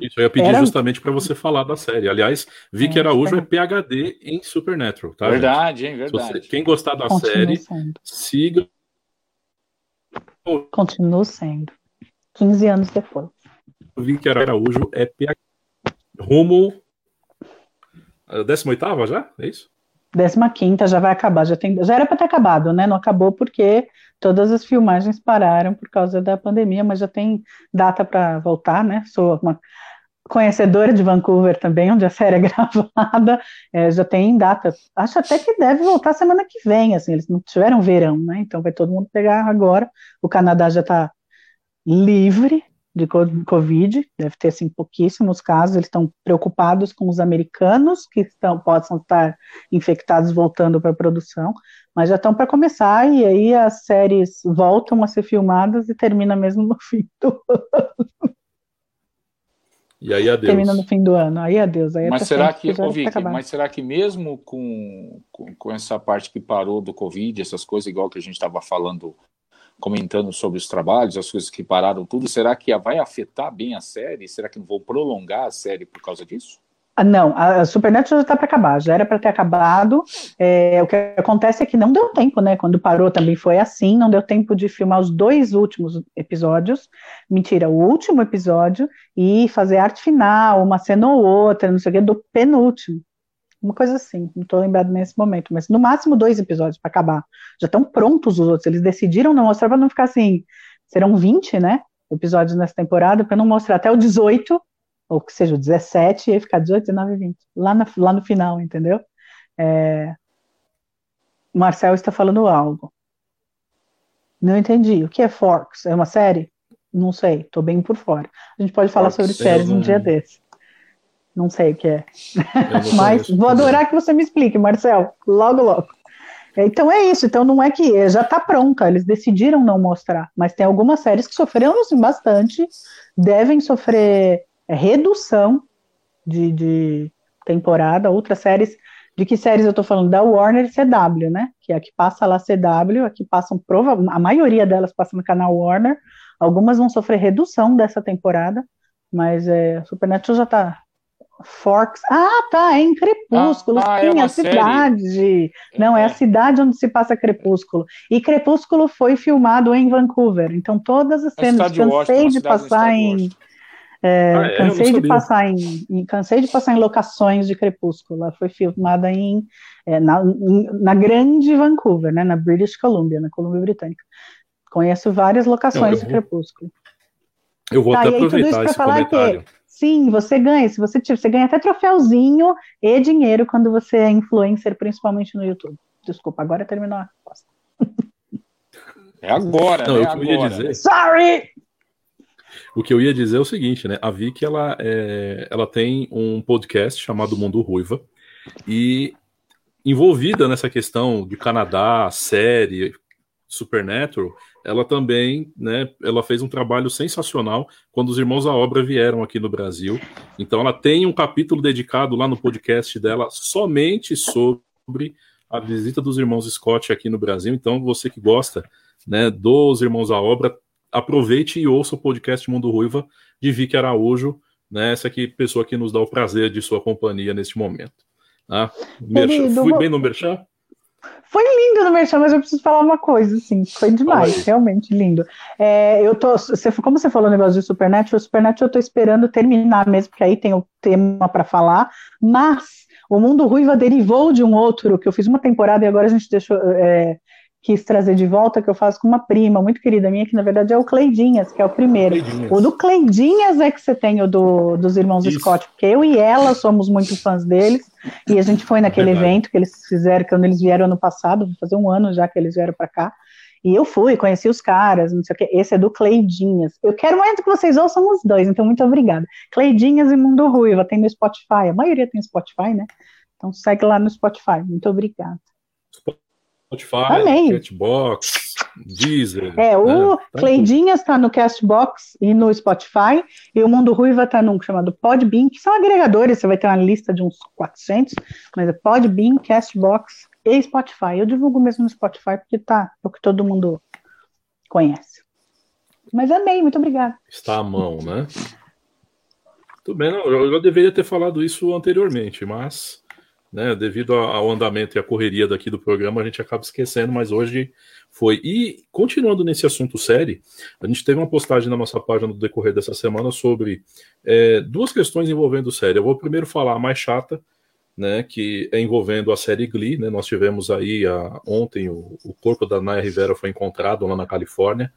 Isso, eu ia pedir era... justamente para você falar da série. Aliás, Vicky é, Araújo é PHD em Supernatural, tá? Verdade, gente? hein? Verdade. Você, quem gostar da Continua série, sendo. siga. Continua sendo. 15 anos depois. Vicky Araújo é PHD. Rumo 18 já? É isso? 15 já vai acabar, já, tem, já era para ter acabado, né? Não acabou porque todas as filmagens pararam por causa da pandemia, mas já tem data para voltar, né? Sou uma conhecedora de Vancouver também, onde a série é gravada, é, já tem data. Acho até que deve voltar semana que vem, assim, eles não tiveram verão, né? Então vai todo mundo pegar agora. O Canadá já está livre, de Covid, deve ter assim, pouquíssimos casos, eles estão preocupados com os americanos que estão, possam estar infectados voltando para a produção, mas já estão para começar, e aí as séries voltam a ser filmadas e termina mesmo no fim do ano. E aí adeus. Termina no fim do ano, aí adeus. Aí mas, será que, que Vicky, mas será que mesmo com, com, com essa parte que parou do Covid, essas coisas, igual que a gente estava falando comentando sobre os trabalhos, as coisas que pararam tudo, será que vai afetar bem a série? Será que não vão prolongar a série por causa disso? Ah, não, a Supernatural já está para acabar, já era para ter acabado. É, o que acontece é que não deu tempo, né? Quando parou também foi assim, não deu tempo de filmar os dois últimos episódios. Mentira, o último episódio e fazer arte final, uma cena ou outra, não sei o que, do penúltimo. Uma coisa assim, não estou lembrado nesse momento, mas no máximo dois episódios para acabar. Já estão prontos os outros, eles decidiram não mostrar para não ficar assim. Serão 20, né? Episódios nessa temporada, para não mostrar até o 18, ou que seja o 17, e aí ficar 18, 19 e 20. Lá, na, lá no final, entendeu? É... Marcel está falando algo. Não entendi. O que é Forks? É uma série? Não sei, estou bem por fora. A gente pode falar Forks, sobre séries um dia desse. Não sei o que é. Mas vou adorar que você me explique, Marcel. Logo, logo. Então é isso. Então não é que já está pronta. Eles decidiram não mostrar. Mas tem algumas séries que sofreram assim, bastante, devem sofrer é, redução de, de temporada. Outras séries. De que séries eu estou falando? Da Warner CW, né? Que é a que passa lá CW, a que passam prova, a maioria delas passa no canal Warner. Algumas vão sofrer redução dessa temporada, mas é, Supernatural já está Forks. Ah, tá, é em Crepúsculo. Ah, é Sim, é a cidade. Série. Não, é. é. a cidade onde se passa Crepúsculo. E Crepúsculo foi filmado em Vancouver. Então todas as cenas cansei de passar em é, ah, é? cansei de passar em, em, cansei de passar em locações de Crepúsculo. Ela foi filmada em, é, na, em, na grande Vancouver, né, na British Columbia, na Colômbia Britânica. Conheço várias locações Não, de vou, Crepúsculo. Eu vou tá, até aproveitar esse comentário. Que, Sim, você ganha. Se você, você ganha até troféuzinho e dinheiro quando você é influencer, principalmente no YouTube. Desculpa, agora terminou a resposta. É agora, Não, né? O que agora. eu ia dizer. Sorry! O que eu ia dizer é o seguinte, né? A Vicky ela, é, ela tem um podcast chamado Mundo Ruiva e envolvida nessa questão de Canadá, série, Supernatural, ela também, né, ela fez um trabalho sensacional quando os Irmãos à Obra vieram aqui no Brasil. Então ela tem um capítulo dedicado lá no podcast dela somente sobre a visita dos irmãos Scott aqui no Brasil. Então, você que gosta né, dos Irmãos à Obra, aproveite e ouça o podcast Mundo Ruiva de Vicky Araújo, né, essa aqui, pessoa que nos dá o prazer de sua companhia neste momento. Tá? Querido, Fui bem no Merchan? Foi lindo no Merchan, mas eu preciso falar uma coisa, assim, foi demais, realmente lindo. É, eu tô, você, como você falou o negócio de Supernatural, o Supernatural eu tô esperando terminar mesmo, porque aí tem o tema para falar, mas o Mundo Ruiva derivou de um outro, que eu fiz uma temporada e agora a gente deixou, é, quis trazer de volta, que eu faço com uma prima muito querida minha, que na verdade é o Cleidinhas, que é o primeiro. Cleidinhas. O do Cleidinhas é que você tem o do, dos irmãos Isso. Scott, porque eu e ela somos muito fãs deles, e a gente foi naquele evento que eles fizeram, quando eles vieram ano passado, vou fazer um ano já que eles vieram para cá, e eu fui, conheci os caras, não sei o que, esse é do Cleidinhas. Eu quero muito que vocês ouçam os dois, então muito obrigada. Cleidinhas e Mundo Ruiva, tem no Spotify, a maioria tem Spotify, né? Então segue lá no Spotify, muito obrigada. Spotify, Amém. Catbox, Deezer. É, o né? Tá Cleidinhas está no Castbox e no Spotify, e o Mundo Ruiva está num chamado Podbean, que são agregadores, você vai ter uma lista de uns 400, mas é Podbean, Castbox e Spotify. Eu divulgo mesmo no Spotify porque tá, é o que todo mundo conhece. Mas amei, muito obrigada. Está à mão, né? Tudo bem, não, eu, eu deveria ter falado isso anteriormente, mas né? Devido ao andamento e à correria daqui do programa, a gente acaba esquecendo, mas hoje foi. E continuando nesse assunto série, a gente teve uma postagem na nossa página no decorrer dessa semana sobre é, duas questões envolvendo série. Eu vou primeiro falar a mais chata, né, que é envolvendo a série Glee, né, nós tivemos aí a, ontem o, o, corpo da Naya Rivera foi encontrado lá na Califórnia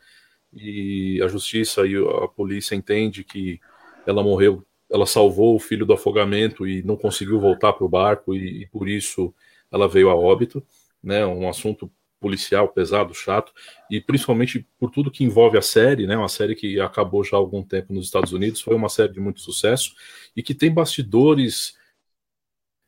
e a justiça e a polícia entende que ela morreu ela salvou o filho do afogamento e não conseguiu voltar para o barco e, e, por isso ela veio a óbito, né? Um assunto policial pesado, chato e principalmente por tudo que envolve a série, né? Uma série que acabou já há algum tempo nos Estados Unidos, foi uma série de muito sucesso e que tem bastidores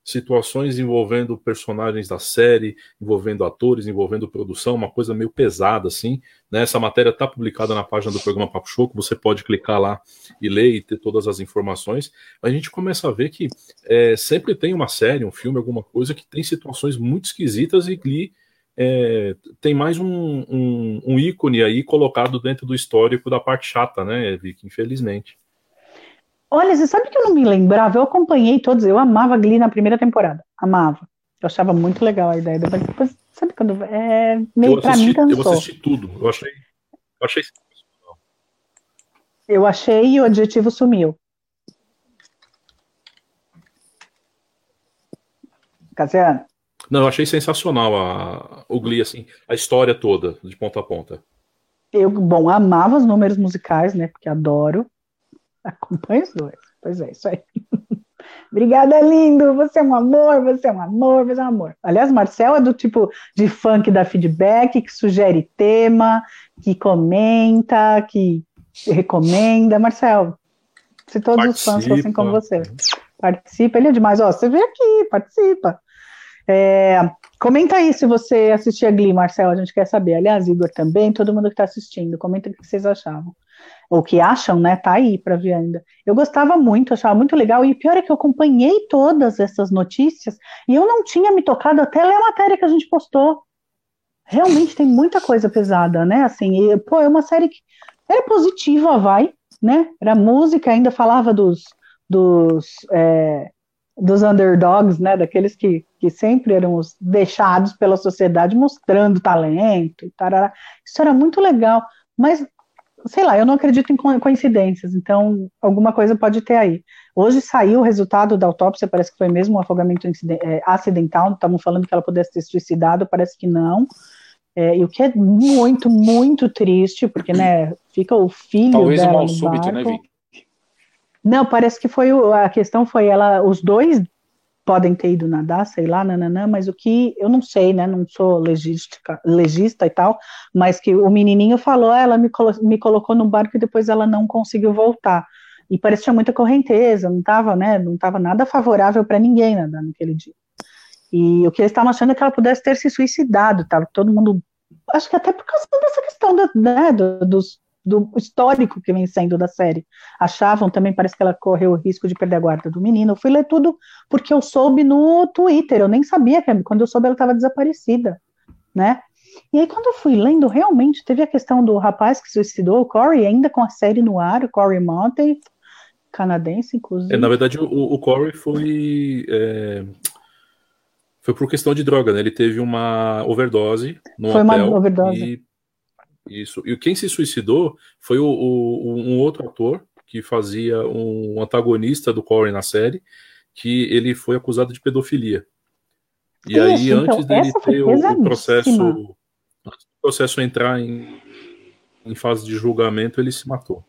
situações envolvendo personagens da série, envolvendo atores, envolvendo produção, uma coisa meio pesada assim. Né? Essa matéria está publicada na página do programa Papo que você pode clicar lá e ler e ter todas as informações. A gente começa a ver que é, sempre tem uma série, um filme, alguma coisa que tem situações muito esquisitas e Glee é, tem mais um, um, um ícone aí colocado dentro do histórico da parte chata, né, Vic? Infelizmente. Olha, você sabe que eu não me lembrava? Eu acompanhei todos, eu amava Glee na primeira temporada. Amava. Eu achava muito legal a ideia. Depois, depois sabe quando. É, meio para mim cansou. Eu assisti tudo. Eu achei. Eu achei. Eu achei e o adjetivo sumiu. Casiano? Não, eu achei sensacional a, o Glee, assim, a história toda, de ponta a ponta. Eu, bom, amava os números musicais, né? Porque adoro. Acompanha os dois. Pois é, isso aí. Obrigada, lindo. Você é um amor, você é um amor, você é um amor. Aliás, Marcel é do tipo de fã que dá feedback, que sugere tema, que comenta, que recomenda. Marcel, se todos participa. os fãs fossem como você. Participa, ele é demais. Ó, você vem aqui, participa. É, comenta aí se você assistia Glee, Marcel, a gente quer saber. Aliás, Igor também, todo mundo que está assistindo, comenta o que vocês achavam ou que acham, né, tá aí para ver ainda. Eu gostava muito, achava muito legal, e pior é que eu acompanhei todas essas notícias e eu não tinha me tocado até ler a matéria que a gente postou. Realmente tem muita coisa pesada, né? Assim, e, pô, é uma série que era positiva, vai, né? Era música, ainda falava dos, dos, é, dos underdogs, né? Daqueles que, que sempre eram os deixados pela sociedade mostrando talento tarará. Isso era muito legal. Mas sei lá, eu não acredito em coincidências, então alguma coisa pode ter aí. Hoje saiu o resultado da autópsia, parece que foi mesmo um afogamento é, acidental, estavam falando que ela pudesse ter suicidado, parece que não. É, e o que é muito, muito triste, porque, né, fica o filho Talvez dela um mal súbito, né, Vicky? Não, parece que foi a questão foi ela, os dois podem ter ido nadar, sei lá, nananã, mas o que eu não sei, né? Não sou legística, legista e tal, mas que o menininho falou, ah, ela me, colo me colocou no barco e depois ela não conseguiu voltar. E parecia muita correnteza, não estava, né? Não estava nada favorável para ninguém nadar naquele dia. E o que eles estavam achando é que ela pudesse ter se suicidado, tá? Todo mundo, acho que até por causa dessa questão da, né, do, dos do histórico que vem sendo da série. Achavam também, parece que ela correu o risco de perder a guarda do menino. Eu fui ler tudo porque eu soube no Twitter, eu nem sabia que quando eu soube ela estava desaparecida, né? E aí, quando eu fui lendo, realmente teve a questão do rapaz que suicidou, o Corey, ainda com a série no ar, o Corey Mountain, canadense, inclusive. É, na verdade, o, o Corey foi. É, foi por questão de droga, né? Ele teve uma overdose no foi hotel. Uma overdose. E, isso. E quem se suicidou foi o, o, um outro ator que fazia um antagonista do Corey na série, que ele foi acusado de pedofilia. E aí, então, antes dele ter o, o processo antes do processo entrar em, em fase de julgamento, ele se matou.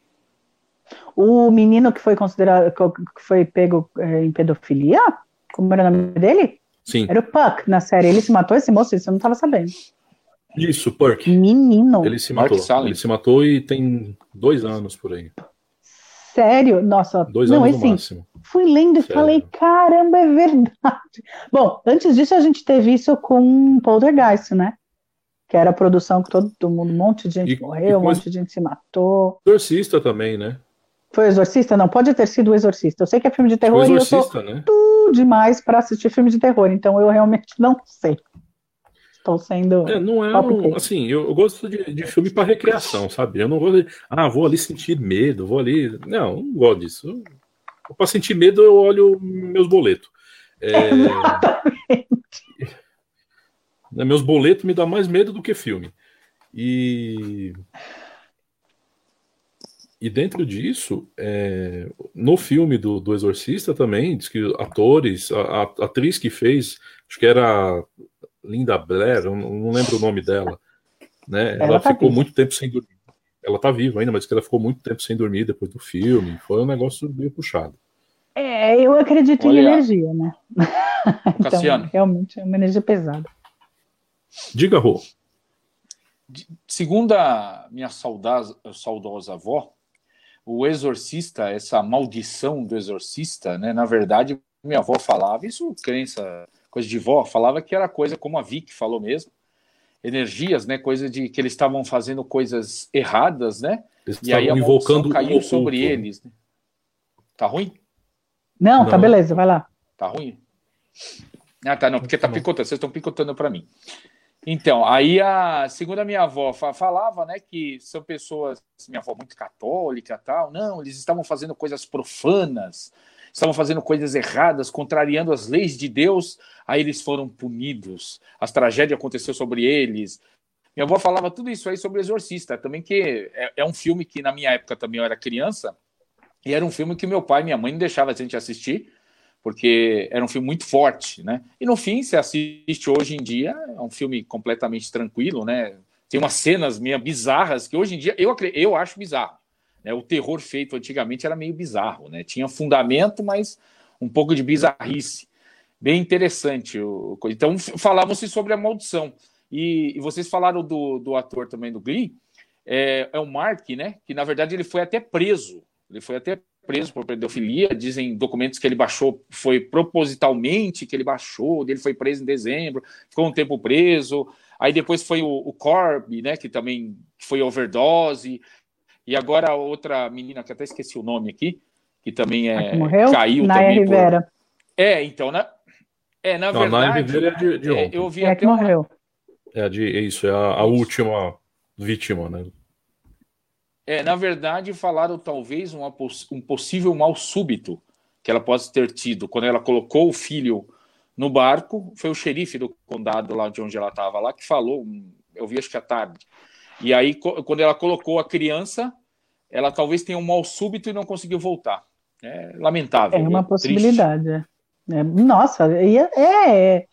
O menino que foi considerado, que foi pego é, em pedofilia, como era o nome dele? Sim. Era o Puck na série. Ele se matou, esse moço, isso eu não estava sabendo. Isso, Puck. Menino. Ele se matou. Ele se matou e tem dois anos por aí. Sério? Nossa, dois não, anos assim, no máximo. Fui lendo e Sério. falei, caramba, é verdade. Bom, antes disso a gente teve isso com Poltergeist, né? que era a produção que todo mundo, um monte de gente e, morreu, e um monte de gente se matou. Exorcista também, né? Foi o Exorcista? Não, pode ter sido o Exorcista. Eu sei que é filme de terror e eu sou né? tudo demais para assistir filme de terror, então eu realmente não sei. Estou sendo. É, não é um, assim, eu, eu gosto de, de filme para recreação, sabe? Eu não gosto de. Ah, vou ali sentir medo, vou ali. Não, não gosto disso. Para sentir medo, eu olho meus boletos. É... Né? Meus boletos me dão mais medo do que filme. E. E dentro disso, é, no filme do, do Exorcista também, diz que atores, a, a, atriz que fez, acho que era Linda Blair, eu não lembro o nome dela, né? Ela, ela tá ficou viva. muito tempo sem dormir. Ela tá viva ainda, mas que ela ficou muito tempo sem dormir depois do filme. Foi um negócio meio puxado. É, eu acredito Olha, em energia, né? então, realmente é uma energia pesada. Diga, Rô. Segundo a minha saudosa, saudosa avó, o exorcista, essa maldição do exorcista, né, na verdade, minha avó falava, isso crença, coisa de vó, falava que era coisa como a Vicky falou mesmo, energias, né, coisa de que eles estavam fazendo coisas erradas, né? Eles e aí a invocando caiu sobre eles. Né? Tá ruim? Não, tá não, tá beleza, vai lá. Tá ruim? Ah, tá, não, porque tá picotando, vocês estão picotando para mim. Então, aí a segundo a minha avó falava, né, que são pessoas, minha avó muito católica, tal, não, eles estavam fazendo coisas profanas, estavam fazendo coisas erradas, contrariando as leis de Deus, aí eles foram punidos, as tragédias aconteceu sobre eles. Minha avó falava tudo isso aí sobre Exorcista, também que é, é um filme que na minha época também eu era criança, e era um filme que meu pai e minha mãe não deixavam a gente assistir, porque era um filme muito forte, né? E no fim, se assiste hoje em dia, é um filme completamente tranquilo, né? Tem umas cenas meio bizarras que hoje em dia eu, eu acho bizarro. Né? O terror feito antigamente era meio bizarro, né? Tinha fundamento, mas um pouco de bizarrice. Bem interessante. Então, falavam-se sobre a maldição. E, vocês falaram do, do ator também do Glee, é, é o Mark, né? Que na verdade ele foi até preso. Ele foi até preso por pedofilia. Dizem documentos que ele baixou, foi propositalmente que ele baixou, ele foi preso em dezembro, ficou um tempo preso. Aí depois foi o, o Corb, né, que também foi overdose. E agora a outra menina, que até esqueci o nome aqui, que também é, morreu? caiu Naya também. Rivera. Por... É, então, na, é, na Não, verdade. Naya Rivera é de, de é, eu vi é até que morreu. É, de, é isso, é a, a última vítima, né? É, na verdade, falaram talvez uma, um possível mal súbito que ela possa ter tido quando ela colocou o filho no barco. Foi o xerife do condado lá de onde ela estava lá que falou. Eu vi acho que à tarde. E aí, quando ela colocou a criança, ela talvez tenha um mal súbito e não conseguiu voltar. É lamentável. É uma possibilidade. É. É, nossa, é, é,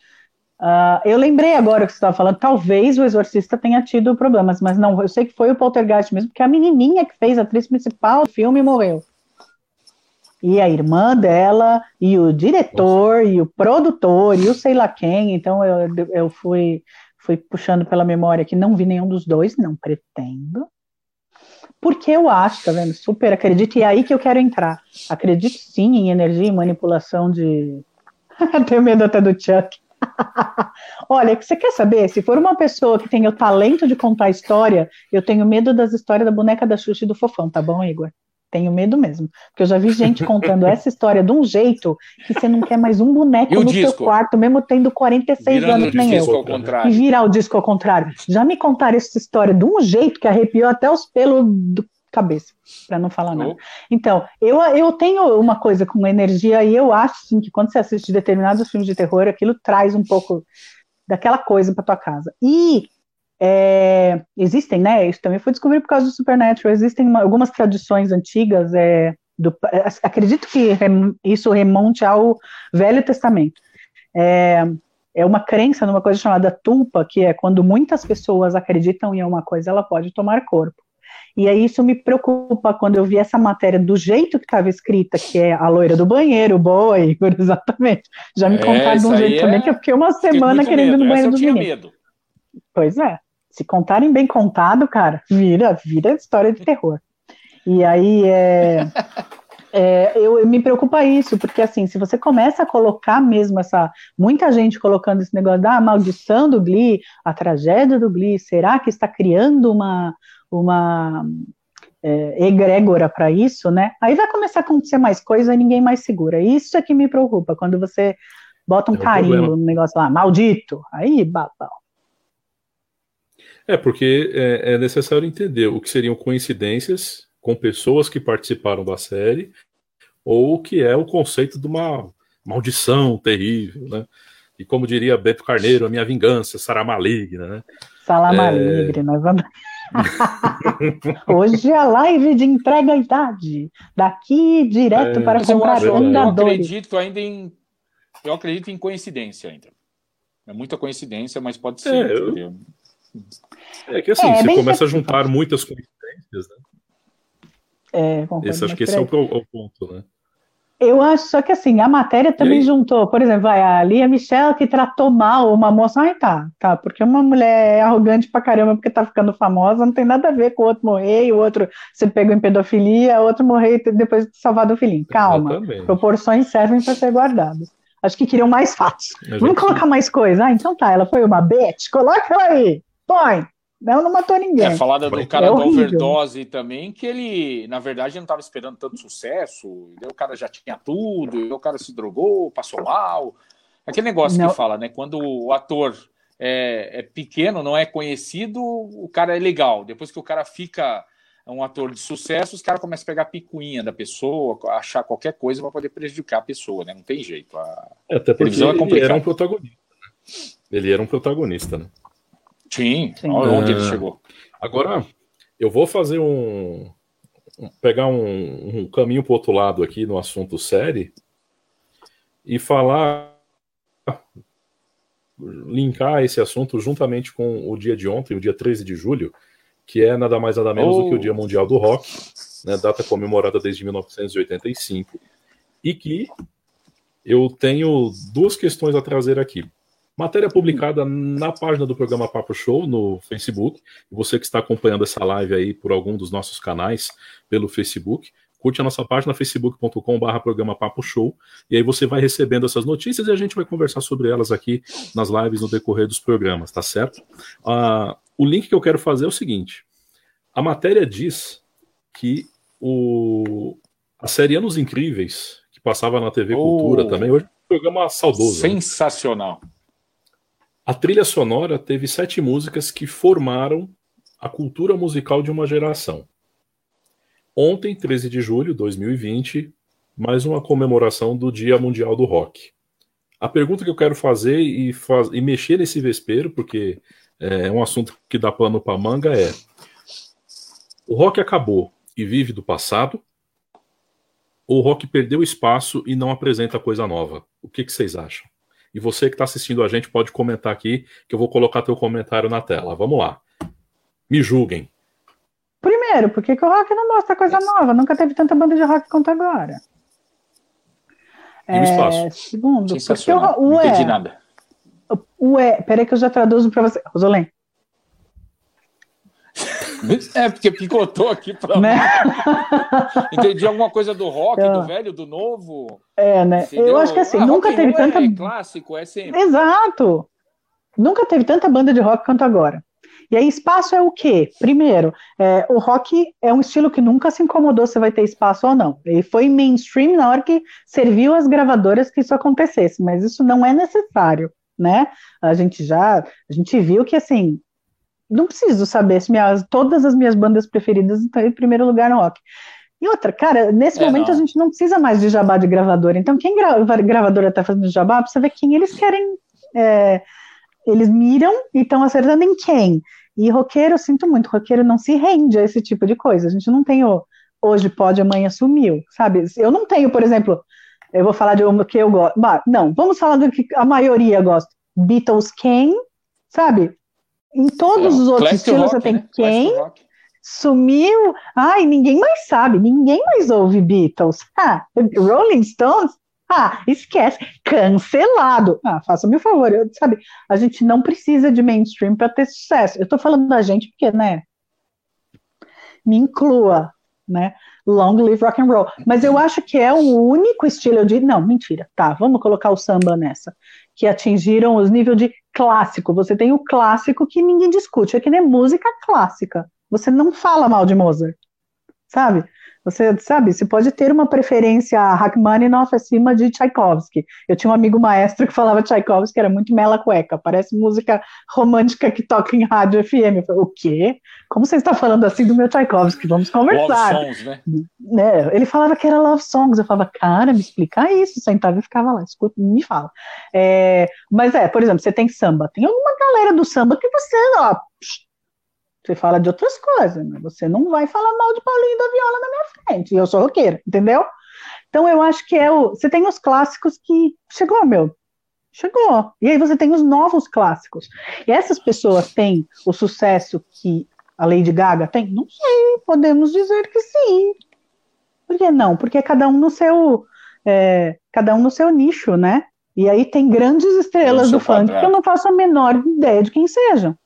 Uh, eu lembrei agora que você estava falando, talvez o Exorcista tenha tido problemas, mas não, eu sei que foi o Poltergeist mesmo, porque a menininha que fez a atriz principal do filme morreu. E a irmã dela, e o diretor, Nossa. e o produtor, e o sei lá quem, então eu, eu fui, fui puxando pela memória que não vi nenhum dos dois, não pretendo. Porque eu acho, tá vendo? Super acredito, e é aí que eu quero entrar. Acredito sim em energia e manipulação de. Tenho medo até do Chuck. Olha, você quer saber? Se for uma pessoa que tem o talento de contar história, eu tenho medo das histórias da boneca da Xuxa e do Fofão, tá bom, Igor? Tenho medo mesmo. Porque eu já vi gente contando essa história de um jeito que você não quer mais um boneco no disco? seu quarto, mesmo tendo 46 Virando anos, nem eu. E virar o disco ao contrário. Já me contaram essa história de um jeito que arrepiou até os pelos do cabeça, para não falar nada. Então, eu, eu tenho uma coisa com energia e eu acho sim, que quando você assiste determinados filmes de terror, aquilo traz um pouco daquela coisa para tua casa. E é, existem, né? Isso também foi descoberto por causa do Supernatural. Existem uma, algumas tradições antigas. É, do, acredito que rem, isso remonte ao Velho Testamento. É, é uma crença numa coisa chamada tulpa, que é quando muitas pessoas acreditam em uma coisa, ela pode tomar corpo. E aí isso me preocupa quando eu vi essa matéria do jeito que estava escrita, que é a loira do banheiro, o boi, exatamente. Já me é, contaram de um jeito é... também que eu fiquei uma semana querendo ir no banheiro do banheiro. Pois é. Se contarem bem contado, cara, vira, vira história de terror. E aí é, é, eu me preocupa isso, porque assim, se você começa a colocar mesmo essa, muita gente colocando esse negócio da maldição do Glee, a tragédia do Glee, será que está criando uma, uma é, egrégora para isso, né? Aí vai começar a acontecer mais coisa e ninguém mais segura. Isso é que me preocupa, quando você bota um é carimbo no negócio lá, maldito, aí babau. É, porque é, é, necessário entender o que seriam coincidências com pessoas que participaram da série, ou o que é o conceito de uma maldição terrível, né? E como diria Beto Carneiro, a minha vingança será maligna, né? Será é... maligna, nós vamos... Hoje é a live de entrega à idade. Daqui direto é, para comprar eu, eu acredito ainda em. Eu acredito em coincidência ainda. É muita coincidência, mas pode ser. É, eu... É que assim, é, você começa a juntar muitas coincidências, né? É, esse, acho que esse é o, o, ponto, né? Eu acho, só que assim, a matéria também juntou, por exemplo, vai a Lia Michelle que tratou mal uma moça, ai tá, tá, porque uma mulher é arrogante pra caramba porque tá ficando famosa, não tem nada a ver com o outro morrer e o outro se pegou em pedofilia, o outro morrer depois de salvar do filhinho. Calma, Exatamente. proporções servem para ser guardadas. Acho que queriam mais fácil. Vamos colocar mais coisa? Ah, então tá, ela foi uma bitch, coloca ela aí põe. Não, não matou ninguém. É, falada do cara é da overdose também, que ele, na verdade, não estava esperando tanto sucesso, e o cara já tinha tudo, e o cara se drogou, passou mal. Aquele negócio não. que fala, né? Quando o ator é, é, pequeno, não é conhecido, o cara é legal. Depois que o cara fica um ator de sucesso, os caras começam a pegar a picuinha da pessoa, achar qualquer coisa para poder prejudicar a pessoa, né? Não tem jeito. A é, Até porque é ele era um protagonista. Né? Ele era um protagonista, né? Sim, Sim. onde ele é. chegou. Agora, eu vou fazer um. pegar um, um caminho para o outro lado aqui no assunto série e falar. linkar esse assunto juntamente com o dia de ontem, o dia 13 de julho, que é nada mais nada menos oh. do que o Dia Mundial do Rock, né, data comemorada desde 1985, e que eu tenho duas questões a trazer aqui. Matéria publicada na página do programa Papo Show no Facebook. Você que está acompanhando essa live aí por algum dos nossos canais pelo Facebook, curte a nossa página facebook.com/barra programa Papo Show e aí você vai recebendo essas notícias e a gente vai conversar sobre elas aqui nas lives no decorrer dos programas, tá certo? Uh, o link que eu quero fazer é o seguinte: a matéria diz que o, a série Anos Incríveis, que passava na TV Cultura oh, também, hoje é um programa saudoso. Né? Sensacional. Né? A trilha sonora teve sete músicas que formaram a cultura musical de uma geração. Ontem, 13 de julho de 2020, mais uma comemoração do Dia Mundial do Rock. A pergunta que eu quero fazer e, faz, e mexer nesse vespeiro, porque é um assunto que dá pano para manga, é: o rock acabou e vive do passado? Ou o rock perdeu espaço e não apresenta coisa nova? O que, que vocês acham? E você que está assistindo a gente pode comentar aqui, que eu vou colocar teu comentário na tela. Vamos lá. Me julguem. Primeiro, por que, que o rock não mostra coisa nova? Nunca teve tanta banda de rock quanto agora. E o espaço? É, segundo, porque o, o não entendi nada. O é, peraí que eu já traduzo para você. Rosolém. É, porque picotou aqui pra né? Entendi alguma coisa do rock, do velho, do novo. É, né? Entendeu? Eu acho que assim, ah, nunca teve tanta. É clássico, é sempre. Exato! Nunca teve tanta banda de rock quanto agora. E aí, espaço é o quê? Primeiro, é, o rock é um estilo que nunca se incomodou se vai ter espaço ou não. Ele foi mainstream na hora que serviu as gravadoras que isso acontecesse, mas isso não é necessário, né? A gente já, a gente viu que assim, não preciso saber se minhas, todas as minhas bandas preferidas estão em primeiro lugar no rock. E outra, cara, nesse é, momento não. a gente não precisa mais de jabá de gravadora. Então, quem gra gravadora está fazendo jabá, precisa ver quem eles querem. É, eles miram e estão acertando em quem. E roqueiro, eu sinto muito, roqueiro não se rende a esse tipo de coisa. A gente não tem o hoje pode, amanhã sumiu, sabe? Eu não tenho, por exemplo, eu vou falar de uma que eu gosto. Não, vamos falar do que a maioria gosta. Beatles quem, sabe? Em todos é, os outros estilos rock, você tem né? quem. Sumiu, ai, ninguém mais sabe, ninguém mais ouve Beatles. Ah, Rolling Stones, ah, esquece, cancelado. Ah, faça-me o favor, eu, sabe? A gente não precisa de mainstream para ter sucesso. Eu estou falando da gente porque, né? Me inclua, né? Long live rock and roll. Mas eu acho que é o único estilo de. Não, mentira. Tá, vamos colocar o samba nessa. Que atingiram os níveis de clássico. Você tem o clássico que ninguém discute, é que nem música clássica. Você não fala mal de Mozart, sabe? Você sabe, você pode ter uma preferência Rachmaninoff acima de Tchaikovsky. Eu tinha um amigo maestro que falava Tchaikovsky, era muito mela cueca, parece música romântica que toca em rádio FM. Eu falei, o quê? Como você está falando assim do meu Tchaikovsky? Vamos conversar. Love songs, né? né? Ele falava que era love songs. Eu falava, cara, me explica isso. Sentava e ficava lá, escuta, me fala. É, mas é, por exemplo, você tem samba. Tem alguma galera do samba que você, ó, você fala de outras coisas, né? Você não vai falar mal de Paulinho da Viola na minha frente. E eu sou roqueira, entendeu? Então eu acho que é o. Você tem os clássicos que. Chegou, meu. Chegou. E aí você tem os novos clássicos. E essas pessoas têm o sucesso que a Lady Gaga tem? Não sei, podemos dizer que sim. Por que não? Porque cada um no seu. É, cada um no seu nicho, né? E aí tem grandes estrelas do funk que eu não faço a menor ideia de quem sejam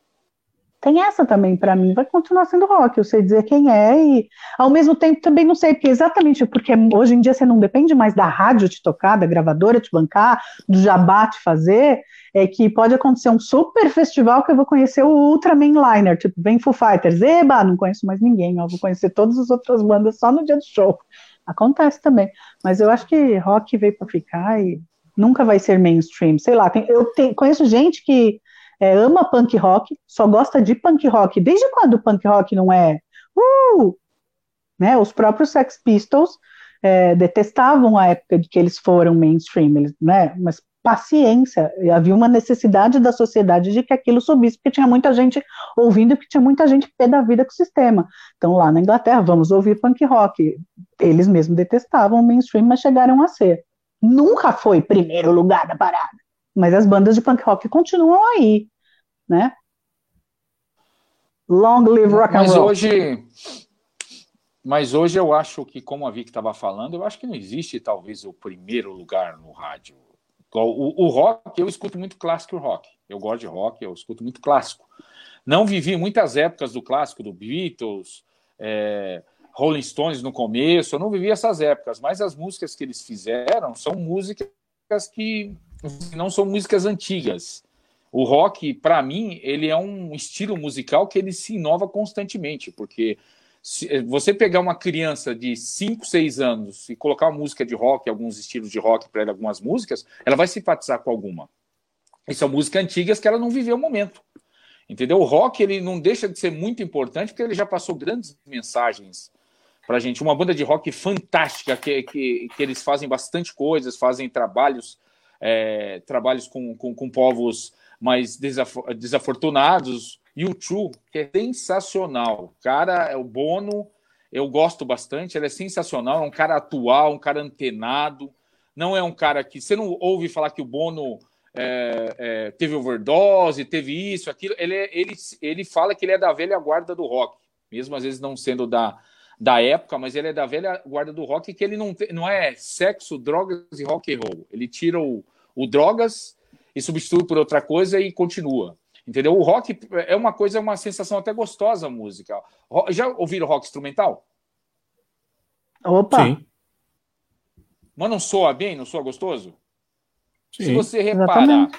tem essa também para mim, vai continuar sendo rock, eu sei dizer quem é e ao mesmo tempo também não sei, porque exatamente porque hoje em dia você não depende mais da rádio te tocar, da gravadora te bancar, do jabá te fazer, é que pode acontecer um super festival que eu vou conhecer o Ultra Mainliner, tipo, vem Foo Fighters, eba, não conheço mais ninguém, eu vou conhecer todas as outras bandas só no dia do show. Acontece também, mas eu acho que rock veio para ficar e nunca vai ser mainstream, sei lá, tem, eu te, conheço gente que é, ama punk rock, só gosta de punk rock. Desde quando o punk rock não é? Uh! Né? Os próprios Sex Pistols é, detestavam a época de que eles foram mainstream, eles, né? Mas paciência, havia uma necessidade da sociedade de que aquilo subisse, porque tinha muita gente ouvindo e porque tinha muita gente pé da vida com o sistema. Então, lá na Inglaterra, vamos ouvir punk rock. Eles mesmos detestavam o mainstream, mas chegaram a ser. Nunca foi primeiro lugar da parada. Mas as bandas de punk rock continuam aí, né? Long live rock and mas roll. Hoje, mas hoje eu acho que, como a Vicky estava falando, eu acho que não existe talvez o primeiro lugar no rádio. O, o, rock, eu escuto muito clássico rock. Eu gosto de rock, eu escuto muito clássico. Não vivi muitas épocas do clássico, do Beatles, é, Rolling Stones no começo, eu não vivi essas épocas, mas as músicas que eles fizeram são músicas que não são músicas antigas. O rock, para mim, ele é um estilo musical que ele se inova constantemente, porque se eh, você pegar uma criança de 5, 6 anos e colocar uma música de rock, alguns estilos de rock para ela, algumas músicas, ela vai simpatizar com alguma. E são músicas antigas que ela não viveu o momento. Entendeu? O rock ele não deixa de ser muito importante porque ele já passou grandes mensagens para gente. Uma banda de rock fantástica, que, que, que eles fazem bastante coisas, fazem trabalhos é, trabalhos com, com, com, povos mais desafortunados. YouTube, que é sensacional. Cara, é o Bono, eu gosto bastante, ele é sensacional, é um cara atual, um cara antenado. Não é um cara que. Você não ouve falar que o Bono é, é, teve overdose, teve isso, aquilo. Ele, é, ele, ele fala que ele é da velha guarda do rock, mesmo às vezes não sendo da, da época, mas ele é da velha guarda do rock, que ele não, não é sexo, drogas e rock and roll. Ele tira o, o drogas e substitui por outra coisa e continua. Entendeu? O rock é uma coisa, é uma sensação até gostosa a música. Já ouviram rock instrumental? Opa! Sim. Mas não soa bem, não soa gostoso? Sim, Se você reparar,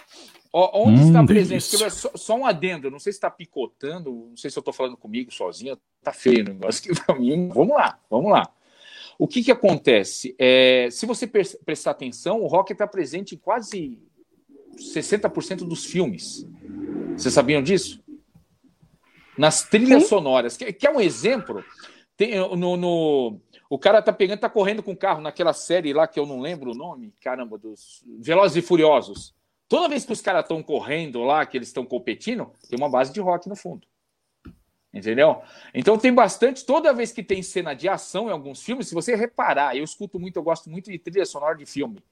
onde hum, está presente, só, só, um adendo, não sei se está picotando, não sei se eu estou falando comigo sozinho, tá feio o negócio aqui para mim. Vamos lá, vamos lá. O que, que acontece? É, se você prestar atenção, o rock está presente em quase 60% dos filmes. Vocês sabiam disso? Nas trilhas Sim. sonoras. Que, que, é um exemplo. Tem, no, no, o cara tá pegando, tá correndo com o carro naquela série lá que eu não lembro o nome, caramba, dos Velozes e Furiosos. Toda vez que os caras estão correndo lá, que eles estão competindo, tem uma base de rock no fundo. Entendeu? Então tem bastante. Toda vez que tem cena de ação em alguns filmes, se você reparar, eu escuto muito, eu gosto muito de trilha sonora de filme.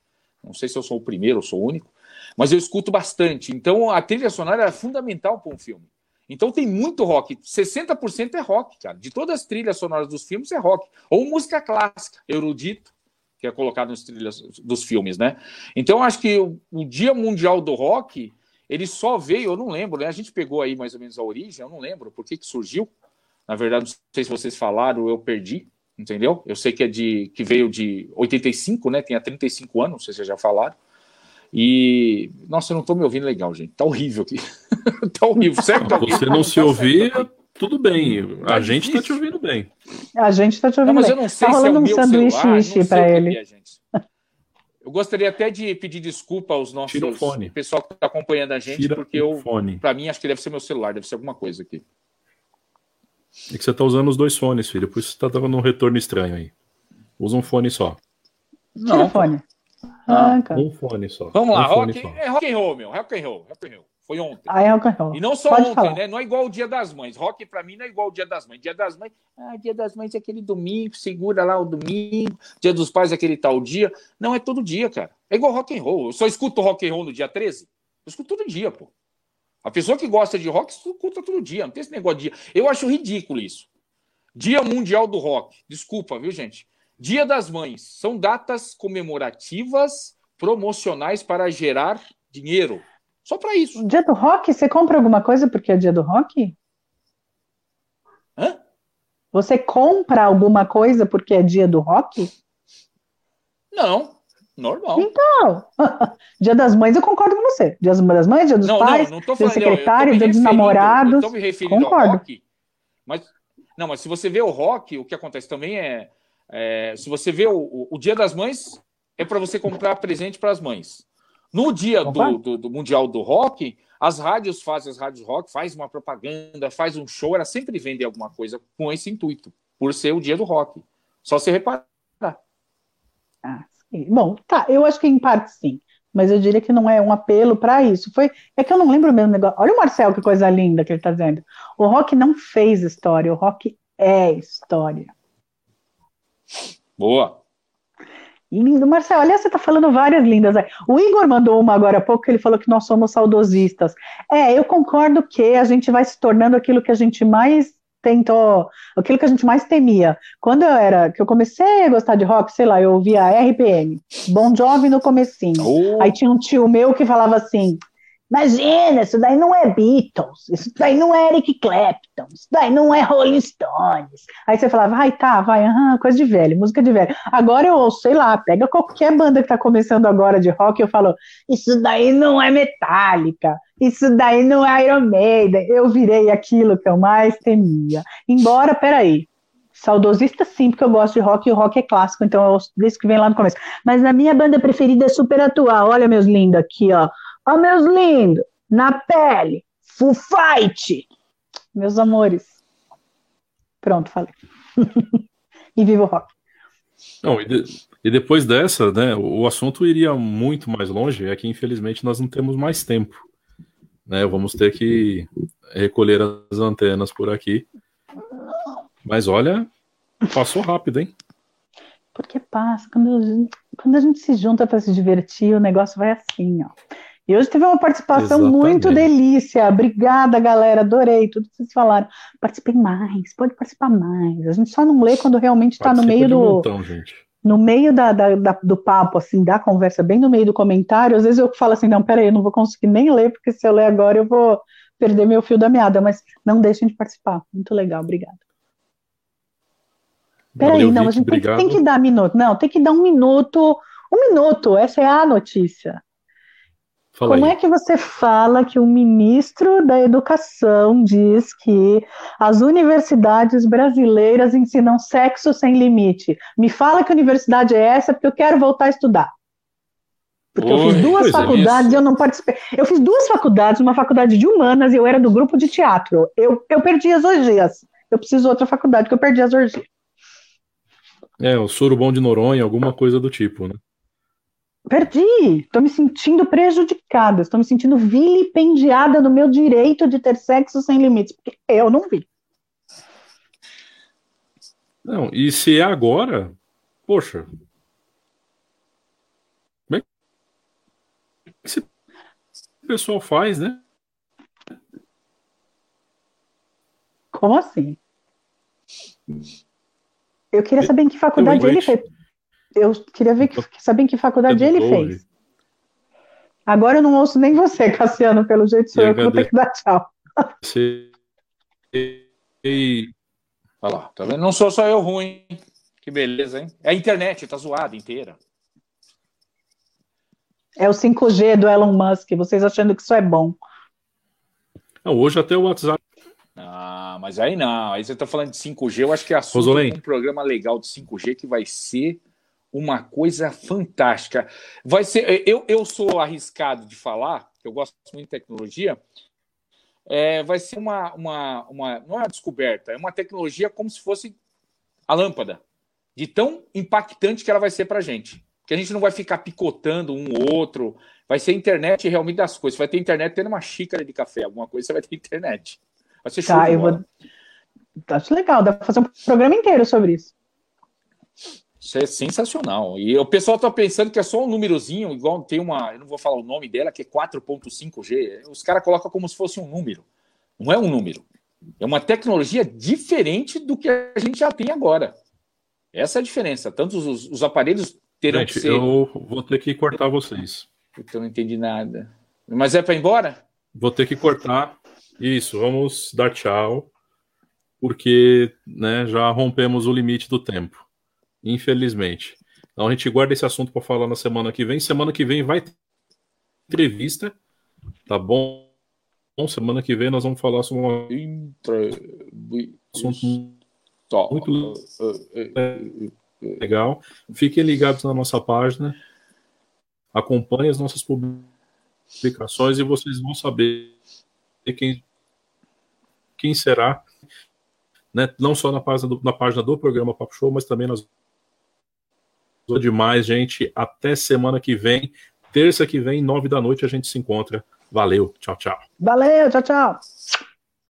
Não sei se eu sou o primeiro, ou sou o único, mas eu escuto bastante. Então a trilha sonora é fundamental para um filme. Então tem muito rock. 60% é rock, cara. De todas as trilhas sonoras dos filmes é rock. Ou música clássica, erudito, que é colocado nas trilhas dos filmes, né? Então acho que o, o Dia Mundial do Rock ele só veio, eu não lembro, né? A gente pegou aí mais ou menos a origem, eu não lembro por que, que surgiu. Na verdade, não sei se vocês falaram, eu perdi, entendeu? Eu sei que é de que veio de 85, né? Tem há 35 anos, não sei se vocês já falaram. E nossa, eu não estou me ouvindo legal, gente. Tá horrível aqui. tá horrível. Certo? Você não se ouvir, tudo bem. Tá a gente está te ouvindo bem. A gente está te ouvindo não, mas bem. eu não sei tá se é o um sanduíche para ele. É, eu gostaria até de pedir desculpa aos nossos Tira o fone. pessoal que está acompanhando a gente, Tira porque eu, para mim, acho que deve ser meu celular, deve ser alguma coisa aqui. É que você está usando os dois fones, filho, por isso você está dando um retorno estranho aí. Usa um fone só. Não, Tira o fone. Ah, um fone só. Vamos lá, um rock, é rock and roll, meu, rock and roll, rock and roll. Foi ontem. Ah, é rock and roll. E não só Pode ontem, falar. né? Não é igual o Dia das Mães. Rock para mim não é igual o Dia das Mães. Dia das Mães, ah, Dia das Mães é aquele domingo, segura lá o domingo. Dia dos Pais é aquele tal dia. Não é todo dia, cara. É igual rock and roll. Eu só escuto rock and roll no dia 13. Eu escuto todo dia, pô. A pessoa que gosta de rock escuta todo dia. Não tem esse negócio de dia. Eu acho ridículo isso. Dia Mundial do Rock. Desculpa, viu, gente? Dia das Mães. São datas comemorativas promocionais para gerar dinheiro. Só para isso. Dia do rock? Você compra alguma coisa porque é dia do rock? Hã? Você compra alguma coisa porque é dia do rock? Não, normal. Então, dia das mães eu concordo com você. Dia das mães, dia dos não, pais, não, não dia do secretário, dia dos namorados. Eu me referindo concordo. ao rock. Mas, não, mas se você vê o rock, o que acontece também é, é se você vê o, o, o dia das mães, é para você comprar presente para as mães. No dia do, do, do, Mundial do Rock, as rádios fazem, as rádios rock, faz uma propaganda, faz um show, ela sempre vende alguma coisa com esse intuito, por ser o dia do rock. Só se reparar. Ah, Bom, tá, eu acho que em parte sim, mas eu diria que não é um apelo para isso. Foi, é que eu não lembro mesmo negócio. Olha o Marcel, que coisa linda que ele está dizendo. O rock não fez história, o rock é história. Boa. Lindo, Marcelo. Aliás, você está falando várias lindas. Aí. O Igor mandou uma agora há pouco ele falou que nós somos saudosistas. É, eu concordo que a gente vai se tornando aquilo que a gente mais tentou, aquilo que a gente mais temia. Quando eu era, que eu comecei a gostar de rock, sei lá, eu ouvia RPM, Bon Jovi no comecinho. Oh. Aí tinha um tio meu que falava assim: Imagina, isso daí não é Beatles, isso daí não é Eric Clapton, isso daí não é Rolling Stones. Aí você falava, vai, tá, vai, aham, coisa de velho, música de velho. Agora eu ouço, sei lá, pega qualquer banda que tá começando agora de rock eu falo, isso daí não é Metallica, isso daí não é Iron Maiden. Eu virei aquilo que eu mais temia. Embora, peraí, Saudosista sim, porque eu gosto de rock e o rock é clássico, então eu ouço desde que vem lá no começo. Mas a minha banda preferida é super atual. Olha, meus lindos, aqui, ó. Ó, meus lindos, na pele, full fight. Meus amores. Pronto, falei. e viva o rock. Não, e, de, e, depois dessa, né, o assunto iria muito mais longe, é que infelizmente nós não temos mais tempo. Né, vamos ter que recolher as antenas por aqui. Mas olha, passou rápido, hein? Porque passa, quando, quando a gente se junta para se divertir, o negócio vai assim, ó. E hoje teve uma participação Exatamente. muito delícia. Obrigada, galera. Adorei tudo que vocês falaram. Participem mais, pode participar mais. A gente só não lê quando realmente está no meio do. Montão, no meio da, da, da, do papo, assim, da conversa, bem no meio do comentário, às vezes eu falo assim, não, peraí, eu não vou conseguir nem ler, porque se eu ler agora eu vou perder meu fio da meada, mas não deixem de participar. Muito legal, obrigada. Peraí, não, a gente tem, tem, que dar minuto. Não, tem que dar um minuto. Um minuto, essa é a notícia. Fala Como aí. é que você fala que o ministro da Educação diz que as universidades brasileiras ensinam sexo sem limite? Me fala que universidade é essa, porque eu quero voltar a estudar. Porque Oi, eu fiz duas faculdades e eu não participei. Eu fiz duas faculdades, uma faculdade de humanas e eu era do grupo de teatro. Eu, eu perdi as orgias. Eu preciso de outra faculdade que eu perdi as orgias. É, o surubom de Noronha, alguma coisa do tipo, né? Perdi, estou me sentindo prejudicada, estou me sentindo vilipendiada no meu direito de ter sexo sem limites, porque eu não vi. Não, e se é agora, poxa. Como é que esse pessoal faz, né? Como assim? Eu queria saber em que faculdade ele fez. Eu queria ver que, saber em que faculdade ele fez. Agora eu não ouço nem você, Cassiano, pelo jeito sou eu que vou ter que dar tchau. Olha lá, tá vendo? Não sou só eu ruim. Que beleza, hein? É a internet, tá zoada inteira. É o 5G do Elon Musk, vocês achando que isso é bom. Não, hoje até o WhatsApp. Ah, mas aí não. Aí você tá falando de 5G, eu acho que é assunto um programa legal de 5G que vai ser uma coisa fantástica. Vai ser, eu, eu sou arriscado de falar, eu gosto muito de tecnologia. É, vai ser uma, uma, uma, não é uma descoberta, é uma tecnologia como se fosse a lâmpada, de tão impactante que ela vai ser para a gente. Que a gente não vai ficar picotando um outro, vai ser internet realmente das coisas. Você vai ter internet tendo uma xícara de café, alguma coisa, você vai ter internet. Vai ser tá, eu vou... Acho legal, dá para fazer um programa inteiro sobre isso. Isso é sensacional. E o pessoal está pensando que é só um númerozinho, igual tem uma, eu não vou falar o nome dela, que é 4.5G. Os caras colocam como se fosse um número. Não é um número. É uma tecnologia diferente do que a gente já tem agora. Essa é a diferença. Tanto os, os aparelhos terão gente, que ser. Eu vou ter que cortar vocês. Eu não entendi nada. Mas é para ir embora? Vou ter que cortar. Isso, vamos dar tchau. Porque né, já rompemos o limite do tempo infelizmente. Então a gente guarda esse assunto para falar na semana que vem. Semana que vem vai ter entrevista, tá bom? Bom, semana que vem nós vamos falar sobre um assunto muito legal. Fiquem ligados na nossa página, acompanhem as nossas publicações e vocês vão saber quem, quem será, né? não só na página, do, na página do programa Papo Show, mas também nas demais, gente. Até semana que vem. Terça que vem, nove da noite, a gente se encontra. Valeu, tchau, tchau. Valeu, tchau, tchau.